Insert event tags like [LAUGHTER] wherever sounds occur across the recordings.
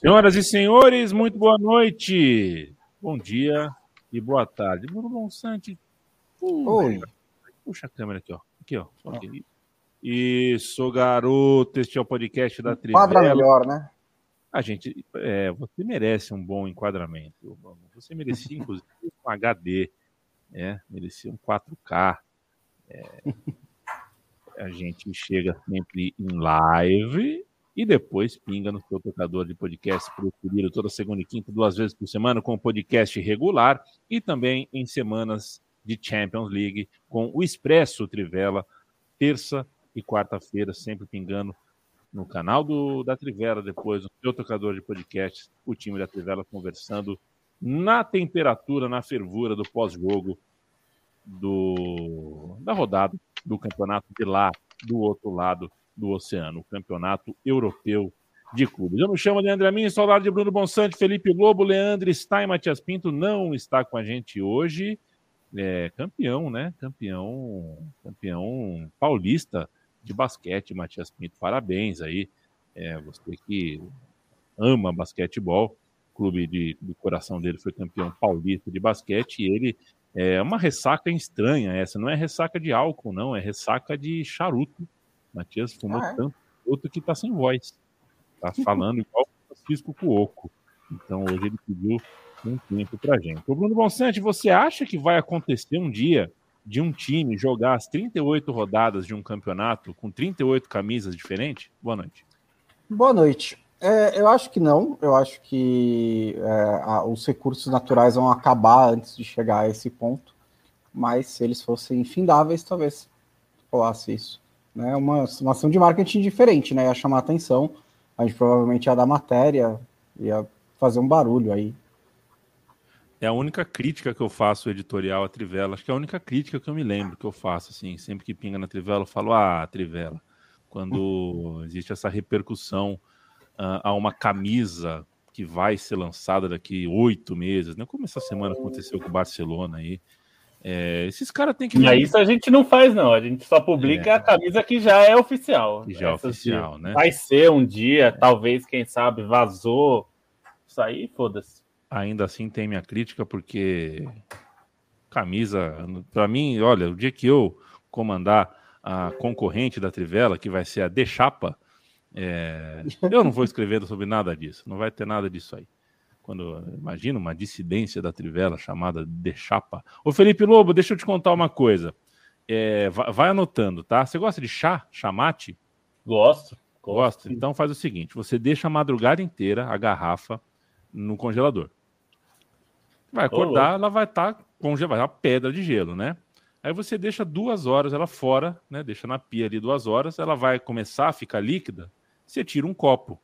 Senhoras e senhores, muito boa noite. Bom dia e boa tarde. Bruno Bonsante. Oi. Puxa a câmera aqui, ó. Aqui, ó. Só aqui. Isso, garoto. Este é o podcast da Trivela. Quadra melhor, né? A gente, é, você merece um bom enquadramento. Você merecia, inclusive, um HD, né? Merecia um 4K. É, a gente chega sempre em live e depois pinga no seu tocador de podcast preferido toda segunda e quinta, duas vezes por semana, com o podcast regular e também em semanas de Champions League com o Expresso Trivela, terça e quarta-feira, sempre pingando no canal do, da Trivela, depois no seu tocador de podcast, o time da Trivela conversando na temperatura, na fervura do pós-jogo do, da rodada do campeonato de lá, do outro lado do oceano, o campeonato europeu de clubes. Eu me chamo Leandro Amin, lado de Bruno Bonsante, Felipe Lobo, Leandro Stein, Matias Pinto não está com a gente hoje. É, campeão, né? Campeão, campeão paulista de basquete, Matias Pinto. Parabéns aí. É, você que ama basquetebol, clube de, do coração dele foi campeão paulista de basquete e ele é uma ressaca estranha essa. Não é ressaca de álcool, não, é ressaca de charuto. Matias fumou ah, é? tanto charuto que tá sem voz. Tá falando igual o Francisco Cuoco. Então hoje ele pediu um tempo pra gente. O Bruno Bonsante, você acha que vai acontecer um dia de um time jogar as 38 rodadas de um campeonato com 38 camisas diferentes? Boa noite. Boa noite. É, eu acho que não. Eu acho que é, a, os recursos naturais vão acabar antes de chegar a esse ponto. Mas se eles fossem infindáveis, talvez rolasse isso. É né? uma, uma ação de marketing diferente, né? Ia chamar atenção. A gente provavelmente ia dar matéria, ia fazer um barulho aí. É a única crítica que eu faço editorial à Trivela. Acho que é a única crítica que eu me lembro que eu faço, assim. Sempre que pinga na Trivela, eu falo, ah, Trivela. Quando [LAUGHS] existe essa repercussão uh, a uma camisa que vai ser lançada daqui oito meses, né? Como essa semana aconteceu com o Barcelona aí. É, esses caras têm que. Mas isso a gente não faz, não. A gente só publica é. a camisa que já é oficial. Que já é oficial, né? Vai ser um dia, é. talvez, quem sabe, vazou. Isso aí, foda-se. Ainda assim tem minha crítica, porque camisa, para mim, olha, o dia que eu comandar a concorrente da Trivela, que vai ser a De Chapa, é, eu não vou escrever sobre nada disso, não vai ter nada disso aí. Quando imagina uma dissidência da Trivela chamada de chapa. Ô Felipe Lobo, deixa eu te contar uma coisa. É, vai, vai, anotando, tá? Você gosta de chá, chamate? Gosto. Gosta? Então faz o seguinte: você deixa a madrugada inteira a garrafa no congelador. Vai acordar, ela vai estar tá congelada, uma pedra de gelo, né? Aí você deixa duas horas ela fora, né? Deixa na pia ali duas horas, ela vai começar a ficar líquida você tira um copo.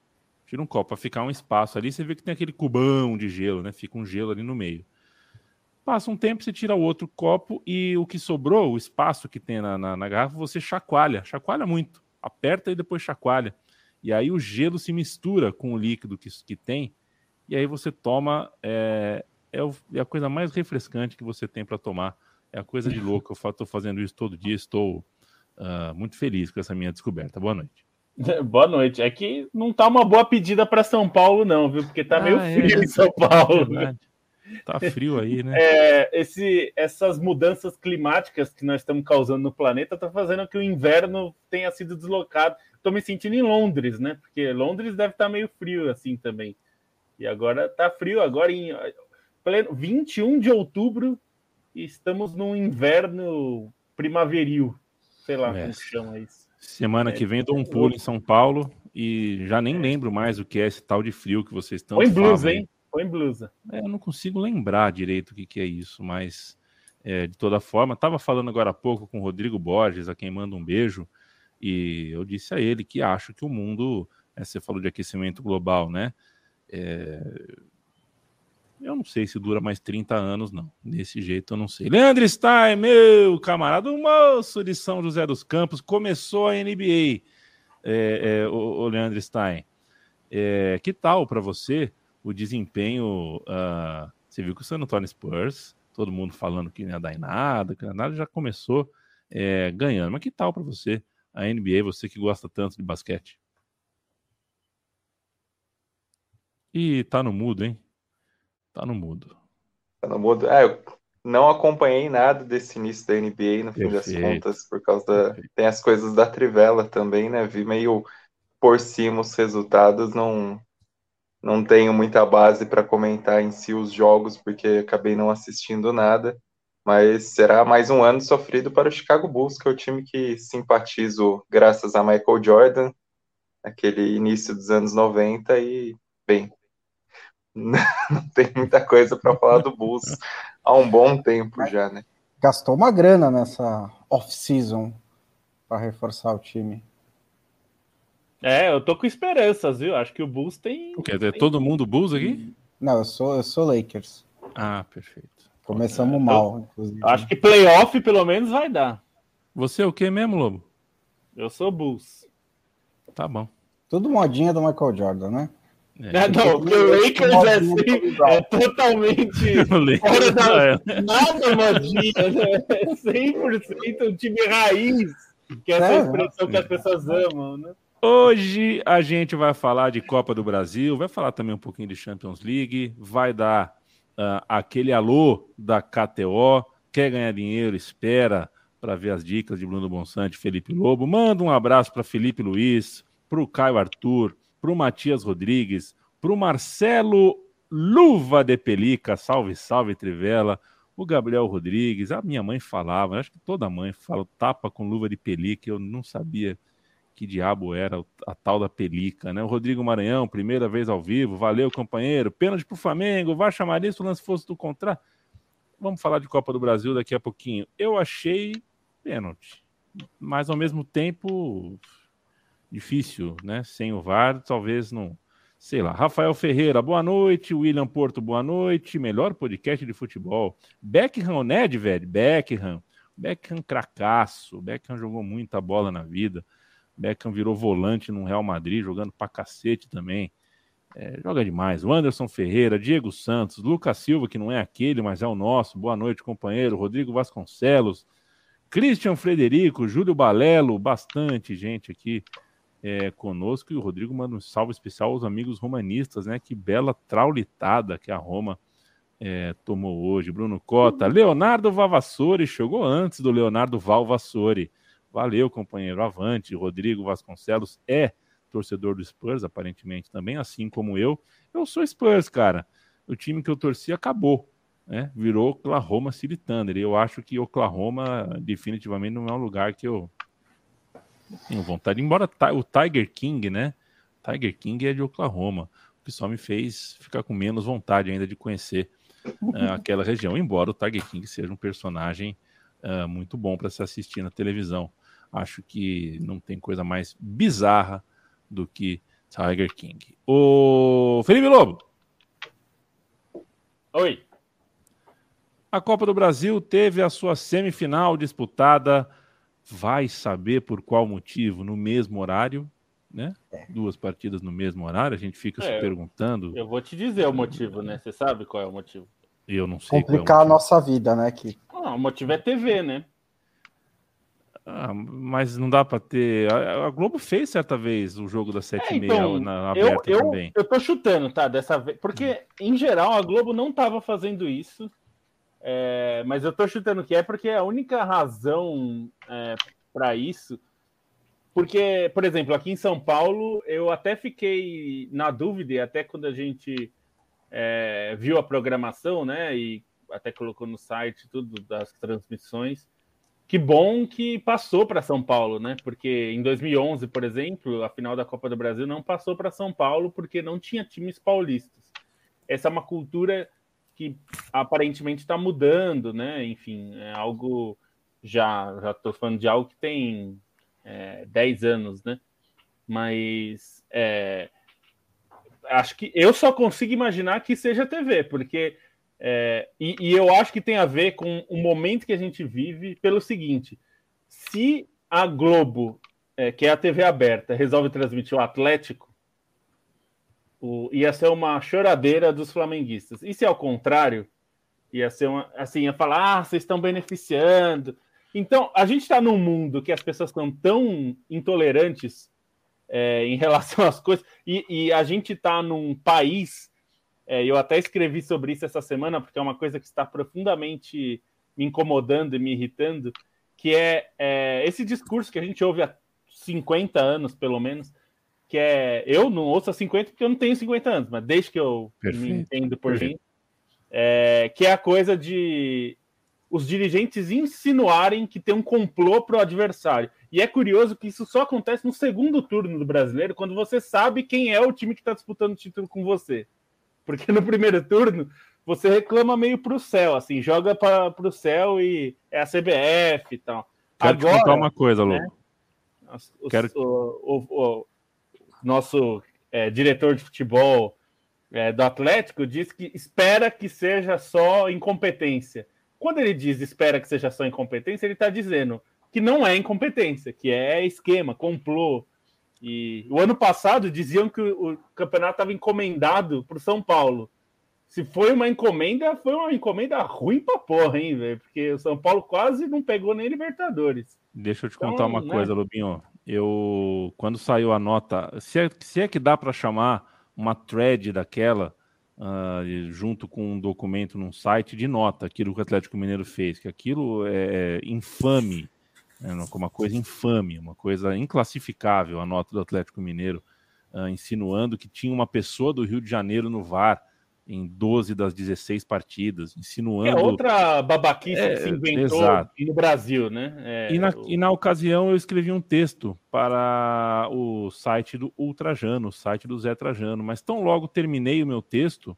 Tira um copo para ficar um espaço ali, você vê que tem aquele cubão de gelo, né? Fica um gelo ali no meio. Passa um tempo, você tira o outro copo e o que sobrou, o espaço que tem na, na, na garrafa, você chacoalha. Chacoalha muito. Aperta e depois chacoalha. E aí o gelo se mistura com o líquido que, que tem. E aí você toma. É, é, é a coisa mais refrescante que você tem para tomar. É a coisa de louco. Eu estou fazendo isso todo dia. Estou uh, muito feliz com essa minha descoberta. Boa noite. [LAUGHS] Boa noite. É que não tá uma boa pedida para São Paulo, não, viu? Porque tá ah, meio é, frio é, em São Paulo. É tá frio aí, né? É, esse, essas mudanças climáticas que nós estamos causando no planeta tá fazendo que o inverno tenha sido deslocado. Tô me sentindo em Londres, né? Porque Londres deve estar tá meio frio assim também. E agora tá frio, agora em pleno 21 de outubro, estamos num inverno primaveril. Sei lá é. como chama isso. Semana é, que vem dou um pulo em São Paulo e já nem lembro mais o que é esse tal de frio que vocês estão Põe blusa, hein? Põe blusa. É, eu não consigo lembrar direito o que, que é isso, mas é, de toda forma, estava falando agora há pouco com o Rodrigo Borges, a quem manda um beijo, e eu disse a ele que acho que o mundo, é, você falou de aquecimento global, né? É, eu não sei se dura mais 30 anos, não. Desse jeito eu não sei. Leandro Stein, meu camarada, o moço de São José dos Campos, começou a NBA, é, é, o, o, Leandro Stein. É, que tal para você o desempenho? Uh, você viu que o San Antonio Spurs, todo mundo falando que não ia dar em nada, que nada já começou é, ganhando. Mas que tal para você a NBA, você que gosta tanto de basquete? Ih, tá no mudo, hein? Tá no mudo. Tá no mudo. É, eu não acompanhei nada desse início da NBA, no fim das contas, por causa da. Tem as coisas da Trivela também, né? Vi meio por cima os resultados, não, não tenho muita base para comentar em si os jogos, porque acabei não assistindo nada. Mas será mais um ano sofrido para o Chicago Bulls, que é o time que simpatizo graças a Michael Jordan, aquele início dos anos 90, e, bem, [LAUGHS] não tem muita coisa para falar do Bulls há um bom tempo já, né? Gastou uma grana nessa off-season para reforçar o time. É, eu tô com esperanças, viu? Acho que o Bulls tem. Quer dizer, tem... todo mundo Bulls aqui? Não, eu sou, eu sou Lakers. Ah, perfeito. Começamos é, mal, inclusive. Acho que playoff pelo menos vai dar. Você é o que mesmo, Lobo? Eu sou Bulls. Tá bom. Tudo modinha do Michael Jordan, né? É, não, porque o Lakers é, assim, é totalmente [LAUGHS] fora da, nada modinha, né? É 100% um time raiz, que é essa é, expressão que as pessoas amam, né? Hoje a gente vai falar de Copa do Brasil, vai falar também um pouquinho de Champions League, vai dar uh, aquele alô da KTO, quer ganhar dinheiro, espera para ver as dicas de Bruno Bonsante, Felipe Lobo. Manda um abraço para Felipe Luiz, para o Caio Arthur, para o Matias Rodrigues, para o Marcelo Luva de Pelica, salve, salve Trivela, o Gabriel Rodrigues, a minha mãe falava, acho que toda mãe fala tapa com luva de pelica, eu não sabia que diabo era a tal da pelica, né? O Rodrigo Maranhão, primeira vez ao vivo, valeu companheiro, pênalti pro Flamengo, vai chamar isso, o lance fosse do contra. Vamos falar de Copa do Brasil daqui a pouquinho. Eu achei pênalti, mas ao mesmo tempo difícil, né? Sem o VAR, talvez não. Sei lá. Rafael Ferreira, boa noite. William Porto, boa noite. Melhor podcast de futebol. Beckham, né, velho? Beckham. Beckham cracaço. Beckham jogou muita bola na vida. Beckham virou volante no Real Madrid, jogando pra cacete também. É, joga demais. O Anderson Ferreira, Diego Santos, Lucas Silva, que não é aquele, mas é o nosso. Boa noite, companheiro. Rodrigo Vasconcelos, Christian Frederico, Júlio Balelo, bastante gente aqui é, conosco e o Rodrigo manda um salve especial aos amigos romanistas, né? Que bela traulitada que a Roma é, tomou hoje. Bruno Cota, Leonardo Vavassori, chegou antes do Leonardo Valvassori. Valeu, companheiro. Avante. Rodrigo Vasconcelos é torcedor do Spurs, aparentemente também, assim como eu. Eu sou Spurs, cara. O time que eu torci acabou. Né? Virou Oklahoma City Thunder. E eu acho que Oklahoma definitivamente não é um lugar que eu tenho vontade, embora o Tiger King, né? Tiger King é de Oklahoma, o que só me fez ficar com menos vontade ainda de conhecer uh, [LAUGHS] aquela região, embora o Tiger King seja um personagem uh, muito bom para se assistir na televisão. Acho que não tem coisa mais bizarra do que Tiger King. O Felipe Lobo. Oi. A Copa do Brasil teve a sua semifinal disputada vai saber por qual motivo no mesmo horário, né? É. Duas partidas no mesmo horário, a gente fica é, se perguntando. Eu vou te dizer o motivo, né? Você sabe qual é o motivo? Eu não sei. É Complicar é a nossa vida, né? Que... Ah, o motivo é TV, né? Ah, mas não dá para ter. A, Globo fez certa vez o jogo das sete é, então, na aberta eu, também. Eu, eu tô chutando, tá? Dessa vez. Porque, em geral, a Globo não tava fazendo isso. É, mas eu tô chutando que é porque a única razão é, para isso. Porque, por exemplo, aqui em São Paulo, eu até fiquei na dúvida, até quando a gente é, viu a programação, né? E até colocou no site tudo das transmissões. Que bom que passou para São Paulo, né? Porque em 2011, por exemplo, a final da Copa do Brasil não passou para São Paulo porque não tinha times paulistas. Essa é uma cultura que aparentemente está mudando, né? Enfim, é algo já já estou falando de algo que tem é, 10 anos, né? Mas é, acho que eu só consigo imaginar que seja TV, porque é, e, e, eu acho que tem a ver com o momento que a gente vive pelo seguinte: se a Globo, é, que é a TV aberta, resolve transmitir o Atlético, o, ia ser uma choradeira dos flamenguistas. E se ao contrário, ia ser uma, assim, ia falar, ah, vocês estão beneficiando. Então, a gente está num mundo que as pessoas estão tão intolerantes é, em relação às coisas. E, e a gente está num país, é, eu até escrevi sobre isso essa semana, porque é uma coisa que está profundamente me incomodando e me irritando, que é, é esse discurso que a gente ouve há 50 anos, pelo menos, que é. Eu não ouço há 50 porque eu não tenho 50 anos, mas desde que eu Perfeito. me entendo por Perfeito. gente, é, que é a coisa de os dirigentes insinuarem que tem um complô para o adversário. E é curioso que isso só acontece no segundo turno do brasileiro, quando você sabe quem é o time que está disputando o título com você. Porque no primeiro turno você reclama meio para o céu, assim, joga para o céu e é a CBF e tal. Quero Agora, te contar uma coisa, Lu. Né, Quero... o, o, o nosso é, diretor de futebol é, do Atlético diz que espera que seja só incompetência. Quando ele diz espera que seja só incompetência, ele está dizendo que não é incompetência, que é esquema, complô. E o ano passado diziam que o campeonato estava encomendado para o São Paulo. Se foi uma encomenda, foi uma encomenda ruim pra porra, hein, velho? Porque o São Paulo quase não pegou nem Libertadores. Deixa eu te então, contar uma né? coisa, Lubinho. Eu, quando saiu a nota, se é, se é que dá para chamar uma thread daquela, uh, junto com um documento num site de nota, aquilo que o Atlético Mineiro fez, que aquilo é, é infame, é uma coisa infame, uma coisa inclassificável, a nota do Atlético Mineiro, uh, insinuando que tinha uma pessoa do Rio de Janeiro no VAR em 12 das 16 partidas, insinuando. É outra babaquice é, que se inventou exato. no Brasil, né? É, e, na, o... e na ocasião eu escrevi um texto para o site do Ultrajano, o site do Zé Trajano, mas tão logo terminei o meu texto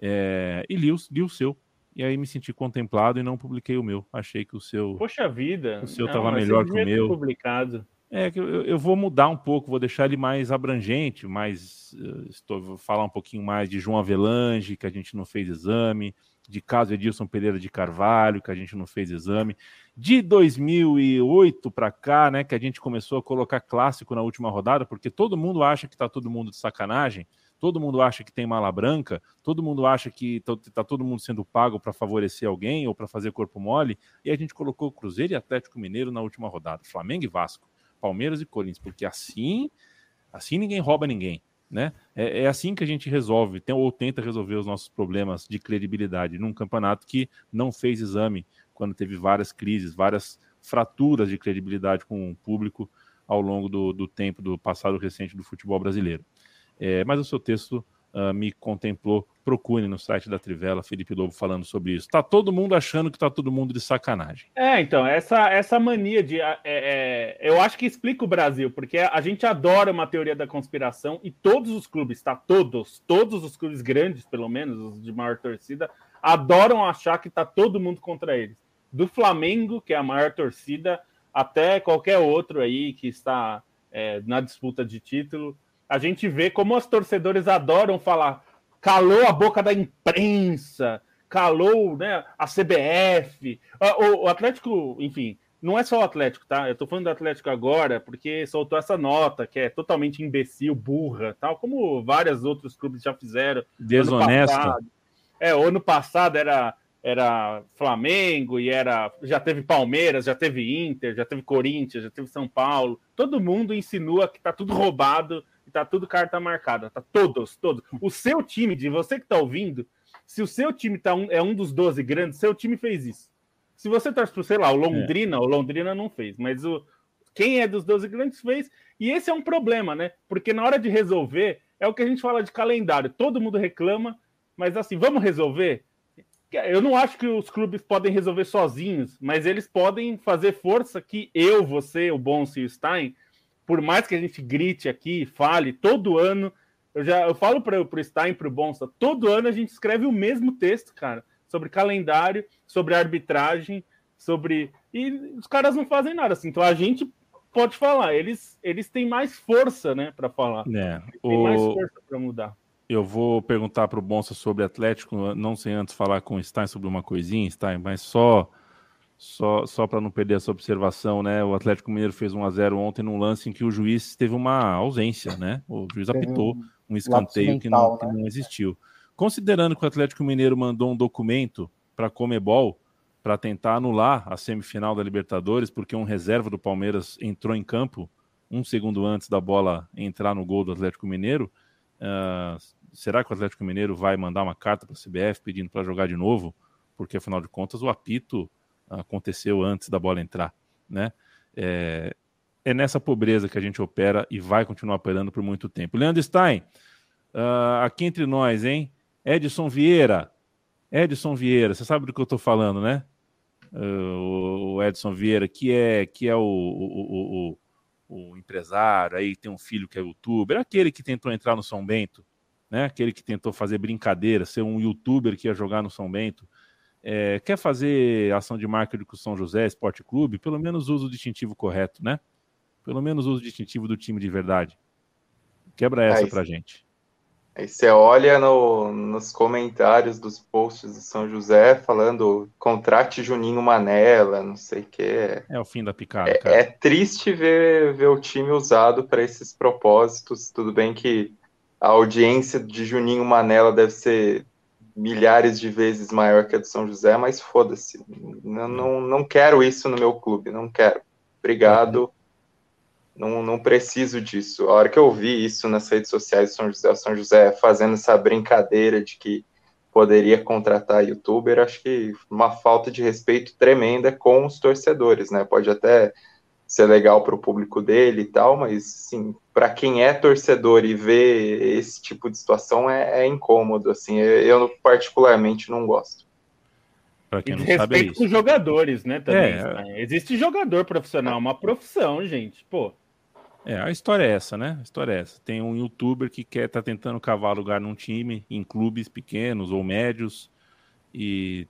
é, e li o, li o seu. E aí me senti contemplado e não publiquei o meu. Achei que o seu. Poxa vida! O seu estava melhor que o meu. Publicado. É eu, eu, vou mudar um pouco, vou deixar ele mais abrangente, mais uh, estou vou falar um pouquinho mais de João Avelange, que a gente não fez exame, de caso Edilson Pereira de Carvalho, que a gente não fez exame, de 2008 para cá, né, que a gente começou a colocar clássico na última rodada, porque todo mundo acha que está todo mundo de sacanagem, todo mundo acha que tem mala branca, todo mundo acha que está todo mundo sendo pago para favorecer alguém ou para fazer corpo mole, e a gente colocou Cruzeiro e Atlético Mineiro na última rodada, Flamengo e Vasco. Palmeiras e Corinthians, porque assim, assim ninguém rouba ninguém. Né? É, é, assim que a gente resolve, tem, ou tenta resolver os nossos problemas de credibilidade num campeonato que não fez exame quando teve várias crises, várias fraturas de credibilidade com o público ao longo do, do tempo do passado recente do futebol brasileiro. É, mas o seu texto uh, me contemplou. Procure no site da Trivela, Felipe Lobo falando sobre isso. Tá todo mundo achando que tá todo mundo de sacanagem. É, então, essa, essa mania de. É, é, eu acho que explica o Brasil, porque a gente adora uma teoria da conspiração e todos os clubes, tá? Todos, todos os clubes grandes, pelo menos, os de maior torcida, adoram achar que tá todo mundo contra eles. Do Flamengo, que é a maior torcida, até qualquer outro aí que está é, na disputa de título a gente vê como os torcedores adoram falar, calou a boca da imprensa, calou né, a CBF. O, o, Atlético, enfim, não é só o Atlético, tá? Eu tô falando do Atlético agora porque soltou essa nota que é totalmente imbecil, burra, tal, como vários outros clubes já fizeram. Desonesta. É, o ano passado era era Flamengo e era já teve Palmeiras, já teve Inter, já teve Corinthians, já teve São Paulo. Todo mundo insinua que tá tudo roubado tá tudo carta marcada, tá todos, todos. O seu time, de você que tá ouvindo, se o seu time tá um, é um dos 12 grandes, seu time fez isso. Se você torce pro, sei lá, o Londrina, é. o Londrina não fez, mas o quem é dos 12 grandes fez. E esse é um problema, né? Porque na hora de resolver, é o que a gente fala de calendário. Todo mundo reclama, mas assim, vamos resolver? Eu não acho que os clubes podem resolver sozinhos, mas eles podem fazer força que eu, você, o Bonsi e o Stein por mais que a gente grite aqui, fale, todo ano, eu já eu falo para o Stein, para o Bonsa, todo ano a gente escreve o mesmo texto, cara, sobre calendário, sobre arbitragem, sobre. E os caras não fazem nada assim. Então a gente pode falar, eles, eles têm mais força, né, para falar. É, tem o... mais força para mudar. Eu vou perguntar para o Bonsa sobre Atlético, não sei antes falar com o Stein sobre uma coisinha, Stein, mas só só, só para não perder essa observação, né? O Atlético Mineiro fez 1 a 0 ontem num lance em que o juiz teve uma ausência, né? O juiz apitou um escanteio que não, que né? não existiu. Considerando que o Atlético Mineiro mandou um documento para a Comebol para tentar anular a semifinal da Libertadores, porque um reserva do Palmeiras entrou em campo um segundo antes da bola entrar no gol do Atlético Mineiro. Uh, será que o Atlético Mineiro vai mandar uma carta para a CBF pedindo para jogar de novo? Porque afinal de contas o apito aconteceu antes da bola entrar, né? É, é nessa pobreza que a gente opera e vai continuar operando por muito tempo. Leandro Stein, uh, aqui entre nós, hein? Edson Vieira. Edson Vieira, você sabe do que eu estou falando, né? Uh, o Edson Vieira, que é, que é o, o, o, o, empresário, aí tem um filho que é youtuber, aquele que tentou entrar no São Bento, né? Aquele que tentou fazer brincadeira, ser um youtuber que ia jogar no São Bento. É, quer fazer ação de marketing com o São José Esporte Clube, pelo menos usa o distintivo correto, né? Pelo menos usa o distintivo do time de verdade. Quebra essa aí, pra gente. Aí você olha no, nos comentários dos posts do São José falando contrate Juninho Manela, não sei o que. É o fim da picada, é, é, triste ver, ver o time usado para esses propósitos. Tudo bem que a audiência de Juninho Manela deve ser milhares de vezes maior que a do São José, mas foda-se. Não, não, não quero isso no meu clube, não quero. Obrigado. Não, não preciso disso. A hora que eu vi isso nas redes sociais do São José, o São José fazendo essa brincadeira de que poderia contratar youtuber, acho que uma falta de respeito tremenda com os torcedores, né? Pode até ser legal para o público dele e tal, mas sim, para quem é torcedor e vê esse tipo de situação é, é incômodo, assim, eu particularmente não gosto. Para quem e não sabe é com os jogadores, né? Também, é, né? Existe jogador profissional, uma profissão, gente, pô. É, a história é essa, né? A história é essa. Tem um youtuber que quer tá tentando cavar lugar num time, em clubes pequenos ou médios, e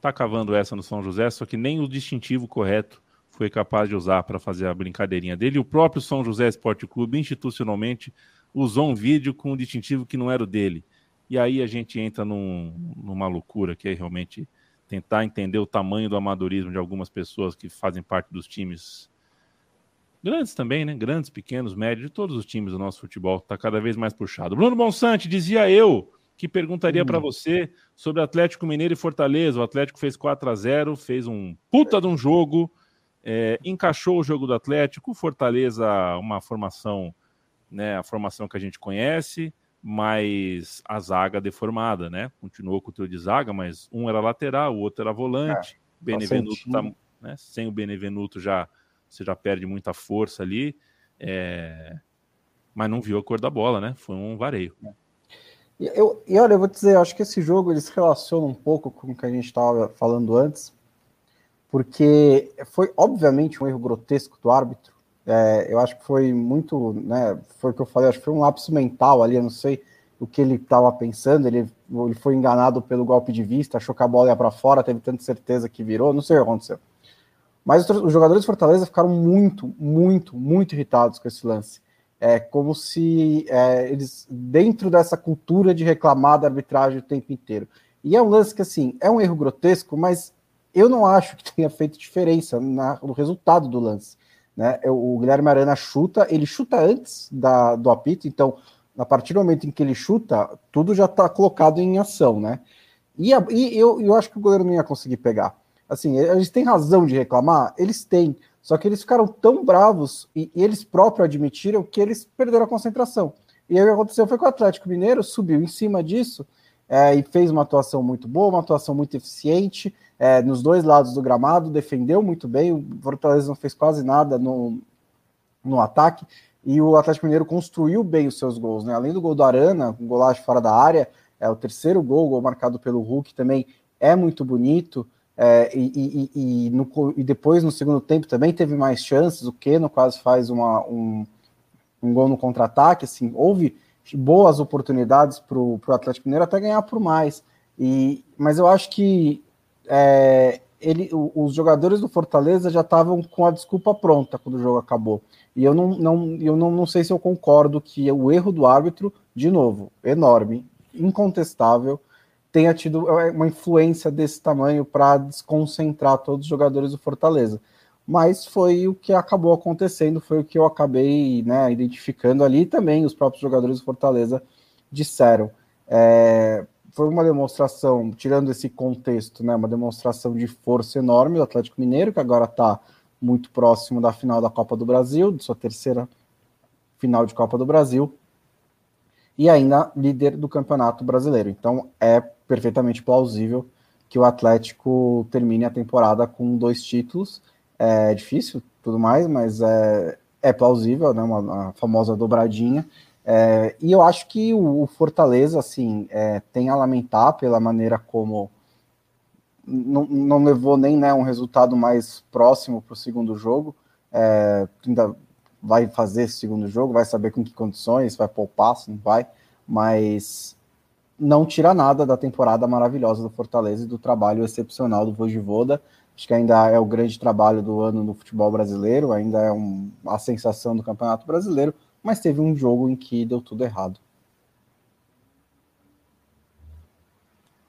tá cavando essa no São José, só que nem o distintivo correto foi capaz de usar para fazer a brincadeirinha dele. O próprio São José Esporte Clube, institucionalmente, usou um vídeo com um distintivo que não era o dele. E aí a gente entra num, numa loucura que é realmente tentar entender o tamanho do amadorismo de algumas pessoas que fazem parte dos times grandes também, né? Grandes, pequenos, médios, de todos os times do nosso futebol. Está cada vez mais puxado. Bruno Bonsante, dizia eu que perguntaria hum. para você sobre Atlético Mineiro e Fortaleza. O Atlético fez 4 a 0 fez um puta de um jogo é, encaixou o jogo do Atlético, Fortaleza, uma formação, né, a formação que a gente conhece, mas a zaga deformada, né? Continuou com o trio de zaga, mas um era lateral, o outro era volante. É, Benevenuto tá, né, sem o Benevenuto já você já perde muita força ali, é, mas não viu a cor da bola, né? Foi um vareio. Eu, e olha, eu vou dizer, eu acho que esse jogo ele se relaciona um pouco com o que a gente estava falando antes, porque foi obviamente um erro grotesco do árbitro. É, eu acho que foi muito, né? Foi o que eu falei, acho que foi um lapso mental ali, eu não sei o que ele estava pensando. Ele, ele foi enganado pelo golpe de vista, achou que a bola ia para fora, teve tanta certeza que virou, não sei o que aconteceu. Mas os, jogadores de Fortaleza ficaram muito, muito, muito irritados com esse lance. É como se é, eles, dentro dessa cultura de reclamar da arbitragem o tempo inteiro. E é um lance que, assim, é um erro grotesco, mas eu não acho que tenha feito diferença na, no resultado do lance. Né? O Guilherme Arana chuta, ele chuta antes da, do apito, então, a partir do momento em que ele chuta, tudo já está colocado em ação, né? E, a, e eu, eu acho que o goleiro não ia conseguir pegar. Assim, eles têm razão de reclamar? Eles têm. Só que eles ficaram tão bravos e, e eles próprios admitiram que eles perderam a concentração. E aí o que aconteceu foi que o Atlético Mineiro subiu em cima disso é, e fez uma atuação muito boa, uma atuação muito eficiente é, nos dois lados do gramado, defendeu muito bem, o Fortaleza não fez quase nada no, no ataque, e o Atlético Mineiro construiu bem os seus gols, né? Além do gol do Arana, um golaço fora da área, é o terceiro gol, gol marcado pelo Hulk também é muito bonito. É, e, e, e, no, e, depois no segundo tempo também teve mais chances. O Keno quase faz uma, um, um gol no contra-ataque. Assim, houve boas oportunidades para o Atlético Mineiro até ganhar por mais. E, mas eu acho que é, ele, os jogadores do Fortaleza já estavam com a desculpa pronta quando o jogo acabou. E eu não, não, eu não, não sei se eu concordo que o erro do árbitro, de novo, enorme, incontestável, tenha tido uma influência desse tamanho para desconcentrar todos os jogadores do Fortaleza. Mas foi o que acabou acontecendo, foi o que eu acabei né, identificando ali também, os próprios jogadores do Fortaleza disseram. É, foi uma demonstração, tirando esse contexto, né, uma demonstração de força enorme do Atlético Mineiro, que agora está muito próximo da final da Copa do Brasil, de sua terceira final de Copa do Brasil, e ainda líder do Campeonato Brasileiro. Então é perfeitamente plausível que o Atlético termine a temporada com dois títulos. É difícil, tudo mais, mas é, é plausível, né? Uma, uma famosa dobradinha. É, e eu acho que o, o Fortaleza, assim, é, tem a lamentar pela maneira como não, não levou nem né, um resultado mais próximo para o segundo jogo. É, ainda vai fazer esse segundo jogo, vai saber com que condições, vai poupar, se não vai, mas não tira nada da temporada maravilhosa do Fortaleza e do trabalho excepcional do Vojivoda. Acho que ainda é o grande trabalho do ano no futebol brasileiro, ainda é um, a sensação do Campeonato Brasileiro, mas teve um jogo em que deu tudo errado.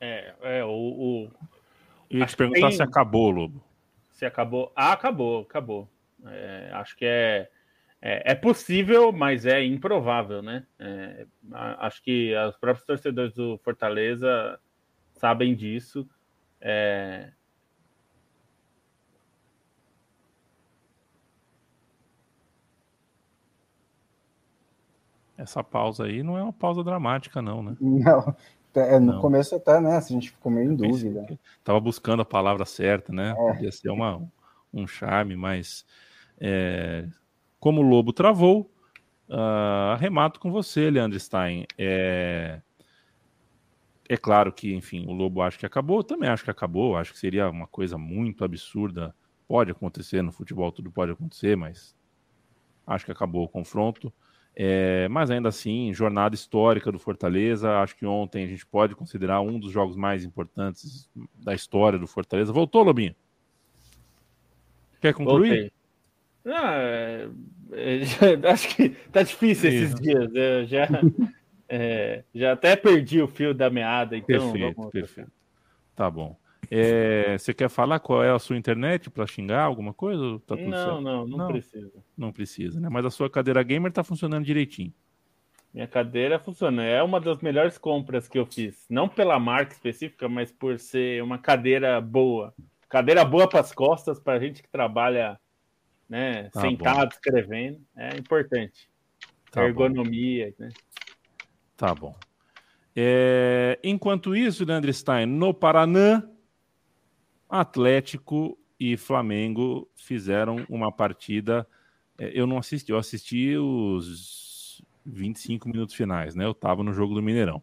É, é o, o... Eu ia te perguntar tem... se acabou, Lobo. Se acabou. Ah, acabou, acabou. É, acho que é é, é, possível, mas é improvável, né? É, acho que os próprios torcedores do Fortaleza sabem disso. É... Essa pausa aí não é uma pausa dramática, não, né? Não. É, no não. começo até, né? A gente ficou meio em dúvida. Tava buscando a palavra certa, né? É. Podia ser uma, um charme, mas é, como o Lobo travou, uh, arremato com você, Leandro Stein. É... é claro que, enfim, o Lobo acha que acabou, eu também acho que acabou, acho que seria uma coisa muito absurda. Pode acontecer no futebol, tudo pode acontecer, mas acho que acabou o confronto. É, mas ainda assim, jornada histórica do Fortaleza. Acho que ontem a gente pode considerar um dos jogos mais importantes da história do Fortaleza. Voltou, Lobinho? Quer concluir? Voltei. Ah, é, é, [LAUGHS] acho que tá difícil esses dias. Eu já, é, já até perdi o fio da meada, então. Perfeito, perfeito. Tá bom. É, você quer falar qual é a sua internet para xingar alguma coisa? Tá não, não, não, não, precisa. Não precisa, né? Mas a sua cadeira gamer tá funcionando direitinho. Minha cadeira funciona. É uma das melhores compras que eu fiz. Não pela marca específica, mas por ser uma cadeira boa. Cadeira boa para as costas, para gente que trabalha né? Tá Sentado, bom. escrevendo, é importante. Tá Ergonomia, bom. né? Tá bom. É, enquanto isso, Leandro Stein, no Paraná, Atlético e Flamengo fizeram uma partida. É, eu não assisti, eu assisti os 25 minutos finais, né? Eu estava no jogo do Mineirão.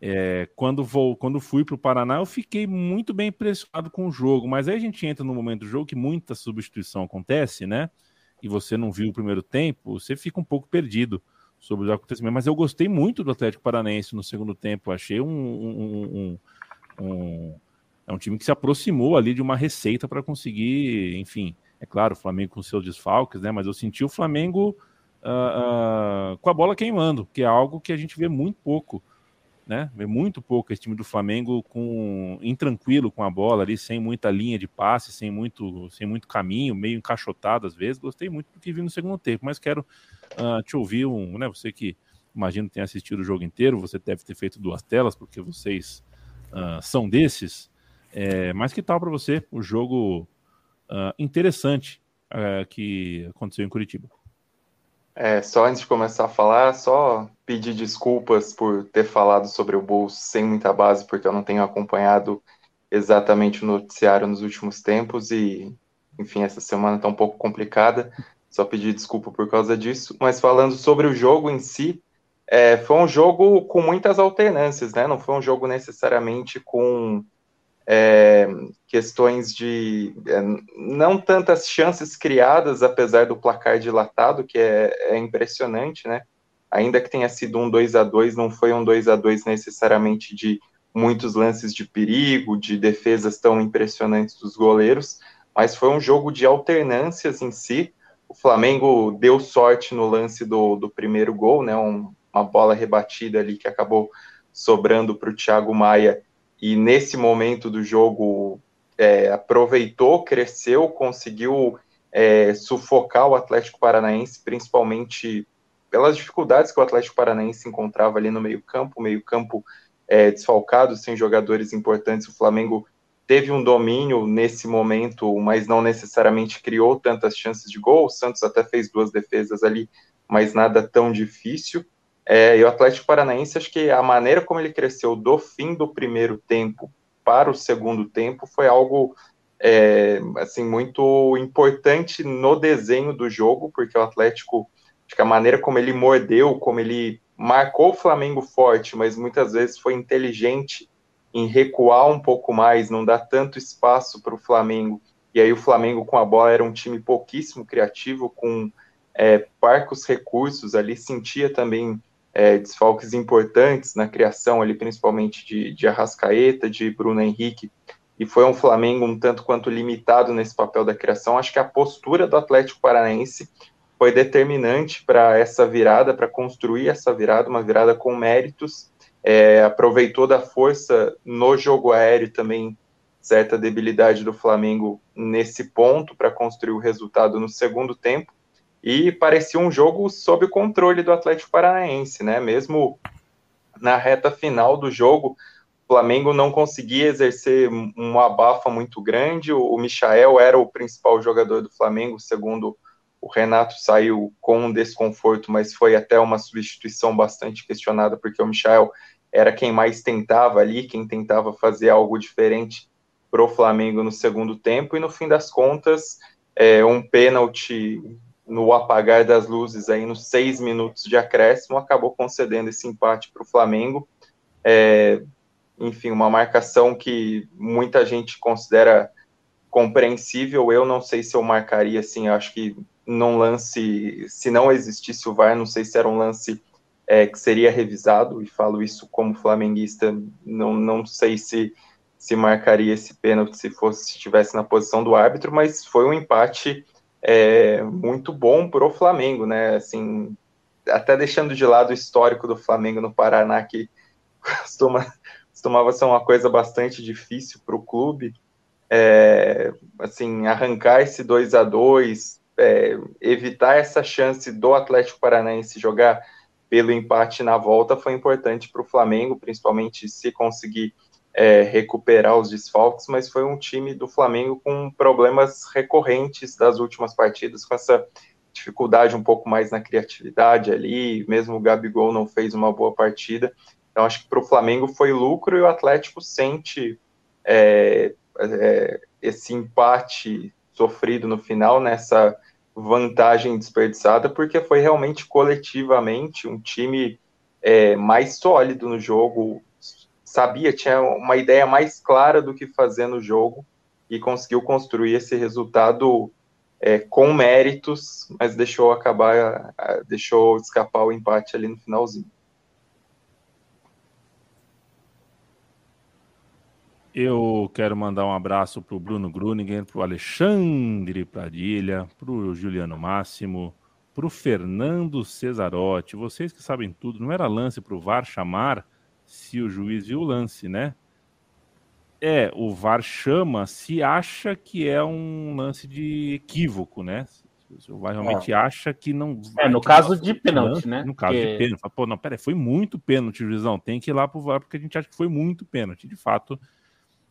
É, quando, vou, quando fui para o Paraná, eu fiquei muito bem impressionado com o jogo, mas aí a gente entra no momento do jogo que muita substituição acontece, né? E você não viu o primeiro tempo, você fica um pouco perdido sobre o acontecimento. Mas eu gostei muito do Atlético Paranaense no segundo tempo, achei um, um, um, um é um time que se aproximou ali de uma receita para conseguir, enfim, é claro, o Flamengo com seus desfalques, né? Mas eu senti o Flamengo uh, uh, com a bola queimando, que é algo que a gente vê muito pouco né? Vê muito pouco esse time do Flamengo com intranquilo com a bola ali, sem muita linha de passe, sem muito, sem muito caminho, meio encaixotado às vezes. Gostei muito do que vi no segundo tempo, mas quero uh, te ouvir um, né? Você que imagino tenha assistido o jogo inteiro, você deve ter feito duas telas porque vocês são desses. É, mas que tal para você o jogo uh, interessante que aconteceu em Curitiba? É, só antes de começar a falar, só pedir desculpas por ter falado sobre o bolso sem muita base, porque eu não tenho acompanhado exatamente o noticiário nos últimos tempos e, enfim, essa semana está um pouco complicada. Só pedir desculpa por causa disso. Mas falando sobre o jogo em si, é, foi um jogo com muitas alternâncias, né? Não foi um jogo necessariamente com é, questões de é, não tantas chances criadas, apesar do placar dilatado, que é, é impressionante, né? Ainda que tenha sido um 2 a 2 não foi um 2 a 2 necessariamente de muitos lances de perigo, de defesas tão impressionantes dos goleiros, mas foi um jogo de alternâncias em si. O Flamengo deu sorte no lance do, do primeiro gol, né? Um, uma bola rebatida ali que acabou sobrando para o Thiago Maia e nesse momento do jogo é, aproveitou, cresceu, conseguiu é, sufocar o Atlético Paranaense, principalmente pelas dificuldades que o Atlético Paranaense encontrava ali no meio-campo, meio-campo é, desfalcado, sem jogadores importantes. O Flamengo teve um domínio nesse momento, mas não necessariamente criou tantas chances de gol. O Santos até fez duas defesas ali, mas nada tão difícil. É, e o Atlético Paranaense, acho que a maneira como ele cresceu do fim do primeiro tempo para o segundo tempo foi algo é, assim muito importante no desenho do jogo, porque o Atlético, acho que a maneira como ele mordeu, como ele marcou o Flamengo forte, mas muitas vezes foi inteligente em recuar um pouco mais, não dar tanto espaço para o Flamengo. E aí o Flamengo com a bola era um time pouquíssimo criativo, com é, parcos recursos ali, sentia também é, desfalques importantes na criação ali, principalmente de, de Arrascaeta, de Bruno Henrique, e foi um Flamengo um tanto quanto limitado nesse papel da criação. Acho que a postura do Atlético Paranaense foi determinante para essa virada, para construir essa virada, uma virada com méritos. É, aproveitou da força no jogo aéreo também, certa debilidade do Flamengo nesse ponto para construir o resultado no segundo tempo e parecia um jogo sob o controle do Atlético Paranaense, né? Mesmo na reta final do jogo, o Flamengo não conseguia exercer uma abafa muito grande. O, Michael era o principal jogador do Flamengo, segundo o Renato saiu com um desconforto, mas foi até uma substituição bastante questionada, porque o Michael era quem mais tentava ali, quem tentava fazer algo diferente para o Flamengo no segundo tempo, e no fim das contas, é, um pênalti no apagar das luzes aí nos seis minutos de acréscimo, acabou concedendo esse empate para o Flamengo. É, enfim, uma marcação que muita gente considera compreensível. Eu não sei se eu marcaria assim, acho que num lance, se não existisse o VAR, não sei se era um lance é, que seria revisado, e falo isso como flamenguista, não, não sei se se marcaria esse pênalti se fosse se estivesse na posição do árbitro, mas foi um empate é, muito bom para o Flamengo, né? Assim, até deixando de lado o histórico do Flamengo no Paraná, que [LAUGHS] costuma, costumava ser uma coisa bastante difícil para o clube. É, assim, arrancar esse 2 a 2 é, evitar essa chance do Atlético Paranaense jogar pelo empate na volta foi importante para o Flamengo, principalmente se conseguir é, recuperar os desfalques, mas foi um time do Flamengo com problemas recorrentes das últimas partidas, com essa dificuldade um pouco mais na criatividade ali, mesmo o Gabigol não fez uma boa partida. Então, acho que para o Flamengo foi lucro e o Atlético sente é, é, esse empate sofrido no final, nessa vantagem desperdiçada, porque foi realmente coletivamente um time é, mais sólido no jogo, sabia, tinha uma ideia mais clara do que fazer no jogo e conseguiu construir esse resultado é, com méritos, mas deixou acabar, deixou escapar o empate ali no finalzinho. Eu quero mandar um abraço para o Bruno Gruningen, para o Alexandre Pradilha, para o Juliano Máximo, para o Fernando Cesarotti. Vocês que sabem tudo, não era lance para o VAR chamar se o juiz viu o lance, né? É, o VAR chama se acha que é um lance de equívoco, né? Se o VAR realmente é. acha que não. É, no caso de pênalti, né? No caso porque... de pênalti. Pô, não, peraí, foi muito pênalti, juizão. Tem que ir lá pro VAR porque a gente acha que foi muito pênalti. De fato,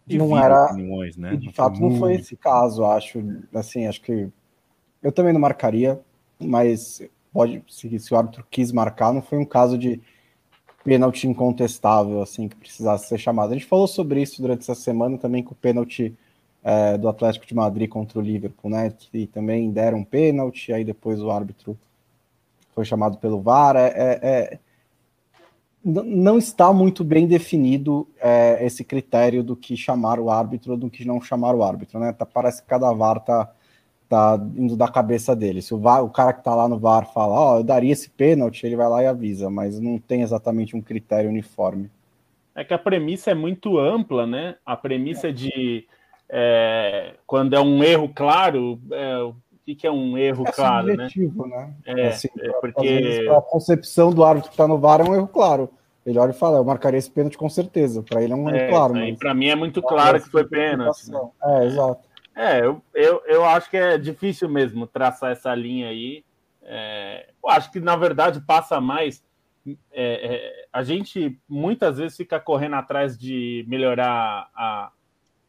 não era. Opiniões, né? De não fato, foi não foi esse caso, acho. Assim, acho que. Eu também não marcaria, mas pode, se, se o árbitro quis marcar, não foi um caso de pênalti incontestável, assim, que precisasse ser chamado. A gente falou sobre isso durante essa semana também com o pênalti é, do Atlético de Madrid contra o Liverpool, né? Que também deram pênalti, aí depois o árbitro foi chamado pelo VAR. É, é, é não está muito bem definido é, esse critério do que chamar o árbitro ou do que não chamar o árbitro, né? Tá, parece que cada VAR tá tá indo da cabeça dele. Se o, VAR, o cara que tá lá no VAR fala, ó, oh, eu daria esse pênalti, ele vai lá e avisa, mas não tem exatamente um critério uniforme. É que a premissa é muito ampla, né? A premissa de é, quando é um erro claro, é, o que, é um erro é claro, né? né? É, assim, é porque a concepção do árbitro que tá no VAR é um erro claro. Ele olha e fala, eu marcaria esse pênalti com certeza. Para ele é um erro é, claro. Para mim é muito claro que foi pênalti. Né? É, exato. É, eu, eu, eu acho que é difícil mesmo traçar essa linha aí. É, eu acho que, na verdade, passa mais. É, é, a gente muitas vezes fica correndo atrás de melhorar a,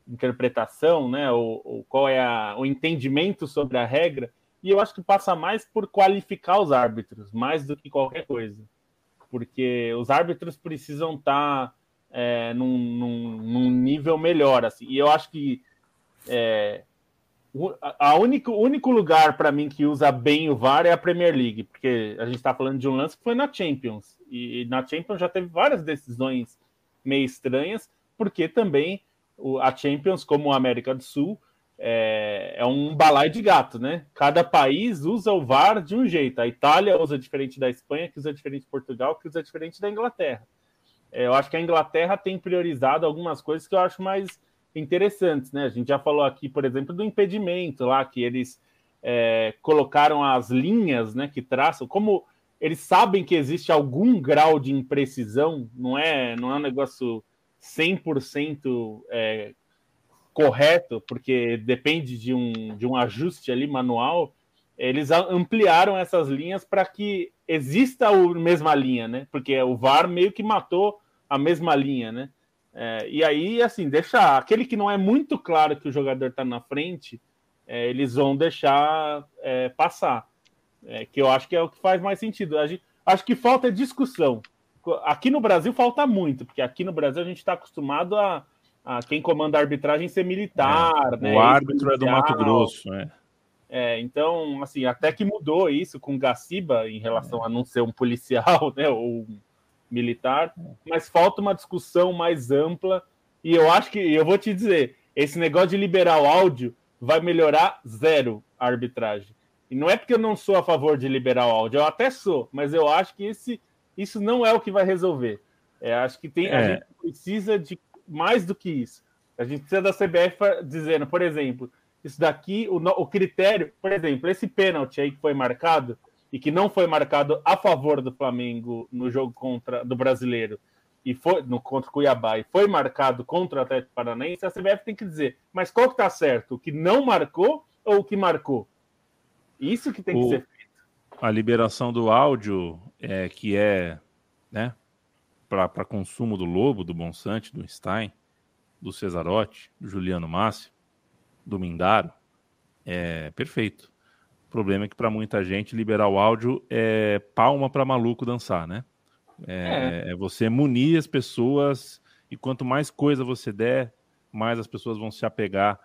interpretação, né? Ou qual é a, o entendimento sobre a regra. E eu acho que passa mais por qualificar os árbitros, mais do que qualquer coisa. Porque os árbitros precisam estar tá, é, num, num, num, nível melhor. Assim. E eu acho que é, a único, único lugar para mim que usa bem o VAR é a Premier League, porque a gente está falando de um lance que foi na Champions. E, na Champions já teve várias decisões meio estranhas, porque também a Champions, como a América do Sul, é, é, um balai de gato, né? Cada país usa o VAR de um jeito. A Itália usa diferente da Espanha, que usa diferente de Portugal, que usa diferente da Inglaterra. É, eu acho que a Inglaterra tem priorizado algumas coisas que eu acho mais interessantes, né? A gente já falou aqui, por exemplo, do impedimento lá, que eles é, colocaram as linhas, né, que traçam, como eles sabem que existe algum grau de imprecisão, não é, não é um negócio 100% é, correto, porque depende de um, de um ajuste ali manual, eles ampliaram essas linhas para que exista a mesma linha, né? Porque o VAR meio que matou a mesma linha, né? É, e aí, assim, deixar aquele que não é muito claro que o jogador está na frente, é, eles vão deixar é, passar. É, que eu acho que é o que faz mais sentido. Gente, acho que falta discussão. Aqui no Brasil falta muito, porque aqui no Brasil a gente está acostumado a, a, quem comanda a arbitragem ser militar. É, né, o árbitro é do Mato Grosso, né? É, então, assim, até que mudou isso com Gaciba em relação a não ser um policial, [LAUGHS] né, ou um militar, mas falta uma discussão mais ampla. E eu acho que, eu vou te dizer, esse negócio de liberar o áudio vai melhorar zero a arbitragem. E não é porque eu não sou a favor de liberar o áudio, eu até sou, mas eu acho que esse, isso não é o que vai resolver. É, acho que tem, é. a gente precisa de mais do que isso. A gente precisa da CBF dizendo, por exemplo, isso daqui, o, o critério, por exemplo, esse pênalti aí que foi marcado, e que não foi marcado a favor do Flamengo no jogo contra do brasileiro e foi no contra o Cuiabá e foi marcado contra o Atlético Paranaense, a CBF tem que dizer, mas qual que tá certo? O que não marcou ou o que marcou? Isso que tem o, que ser feito. A liberação do áudio é que é, né, para consumo do Lobo, do Bonsante, do Stein, do Cesarotti, do Juliano Márcio, do Mindaro, é perfeito. Problema é que para muita gente liberar o áudio é palma para maluco dançar, né? É, é. é, você munir as pessoas e quanto mais coisa você der, mais as pessoas vão se apegar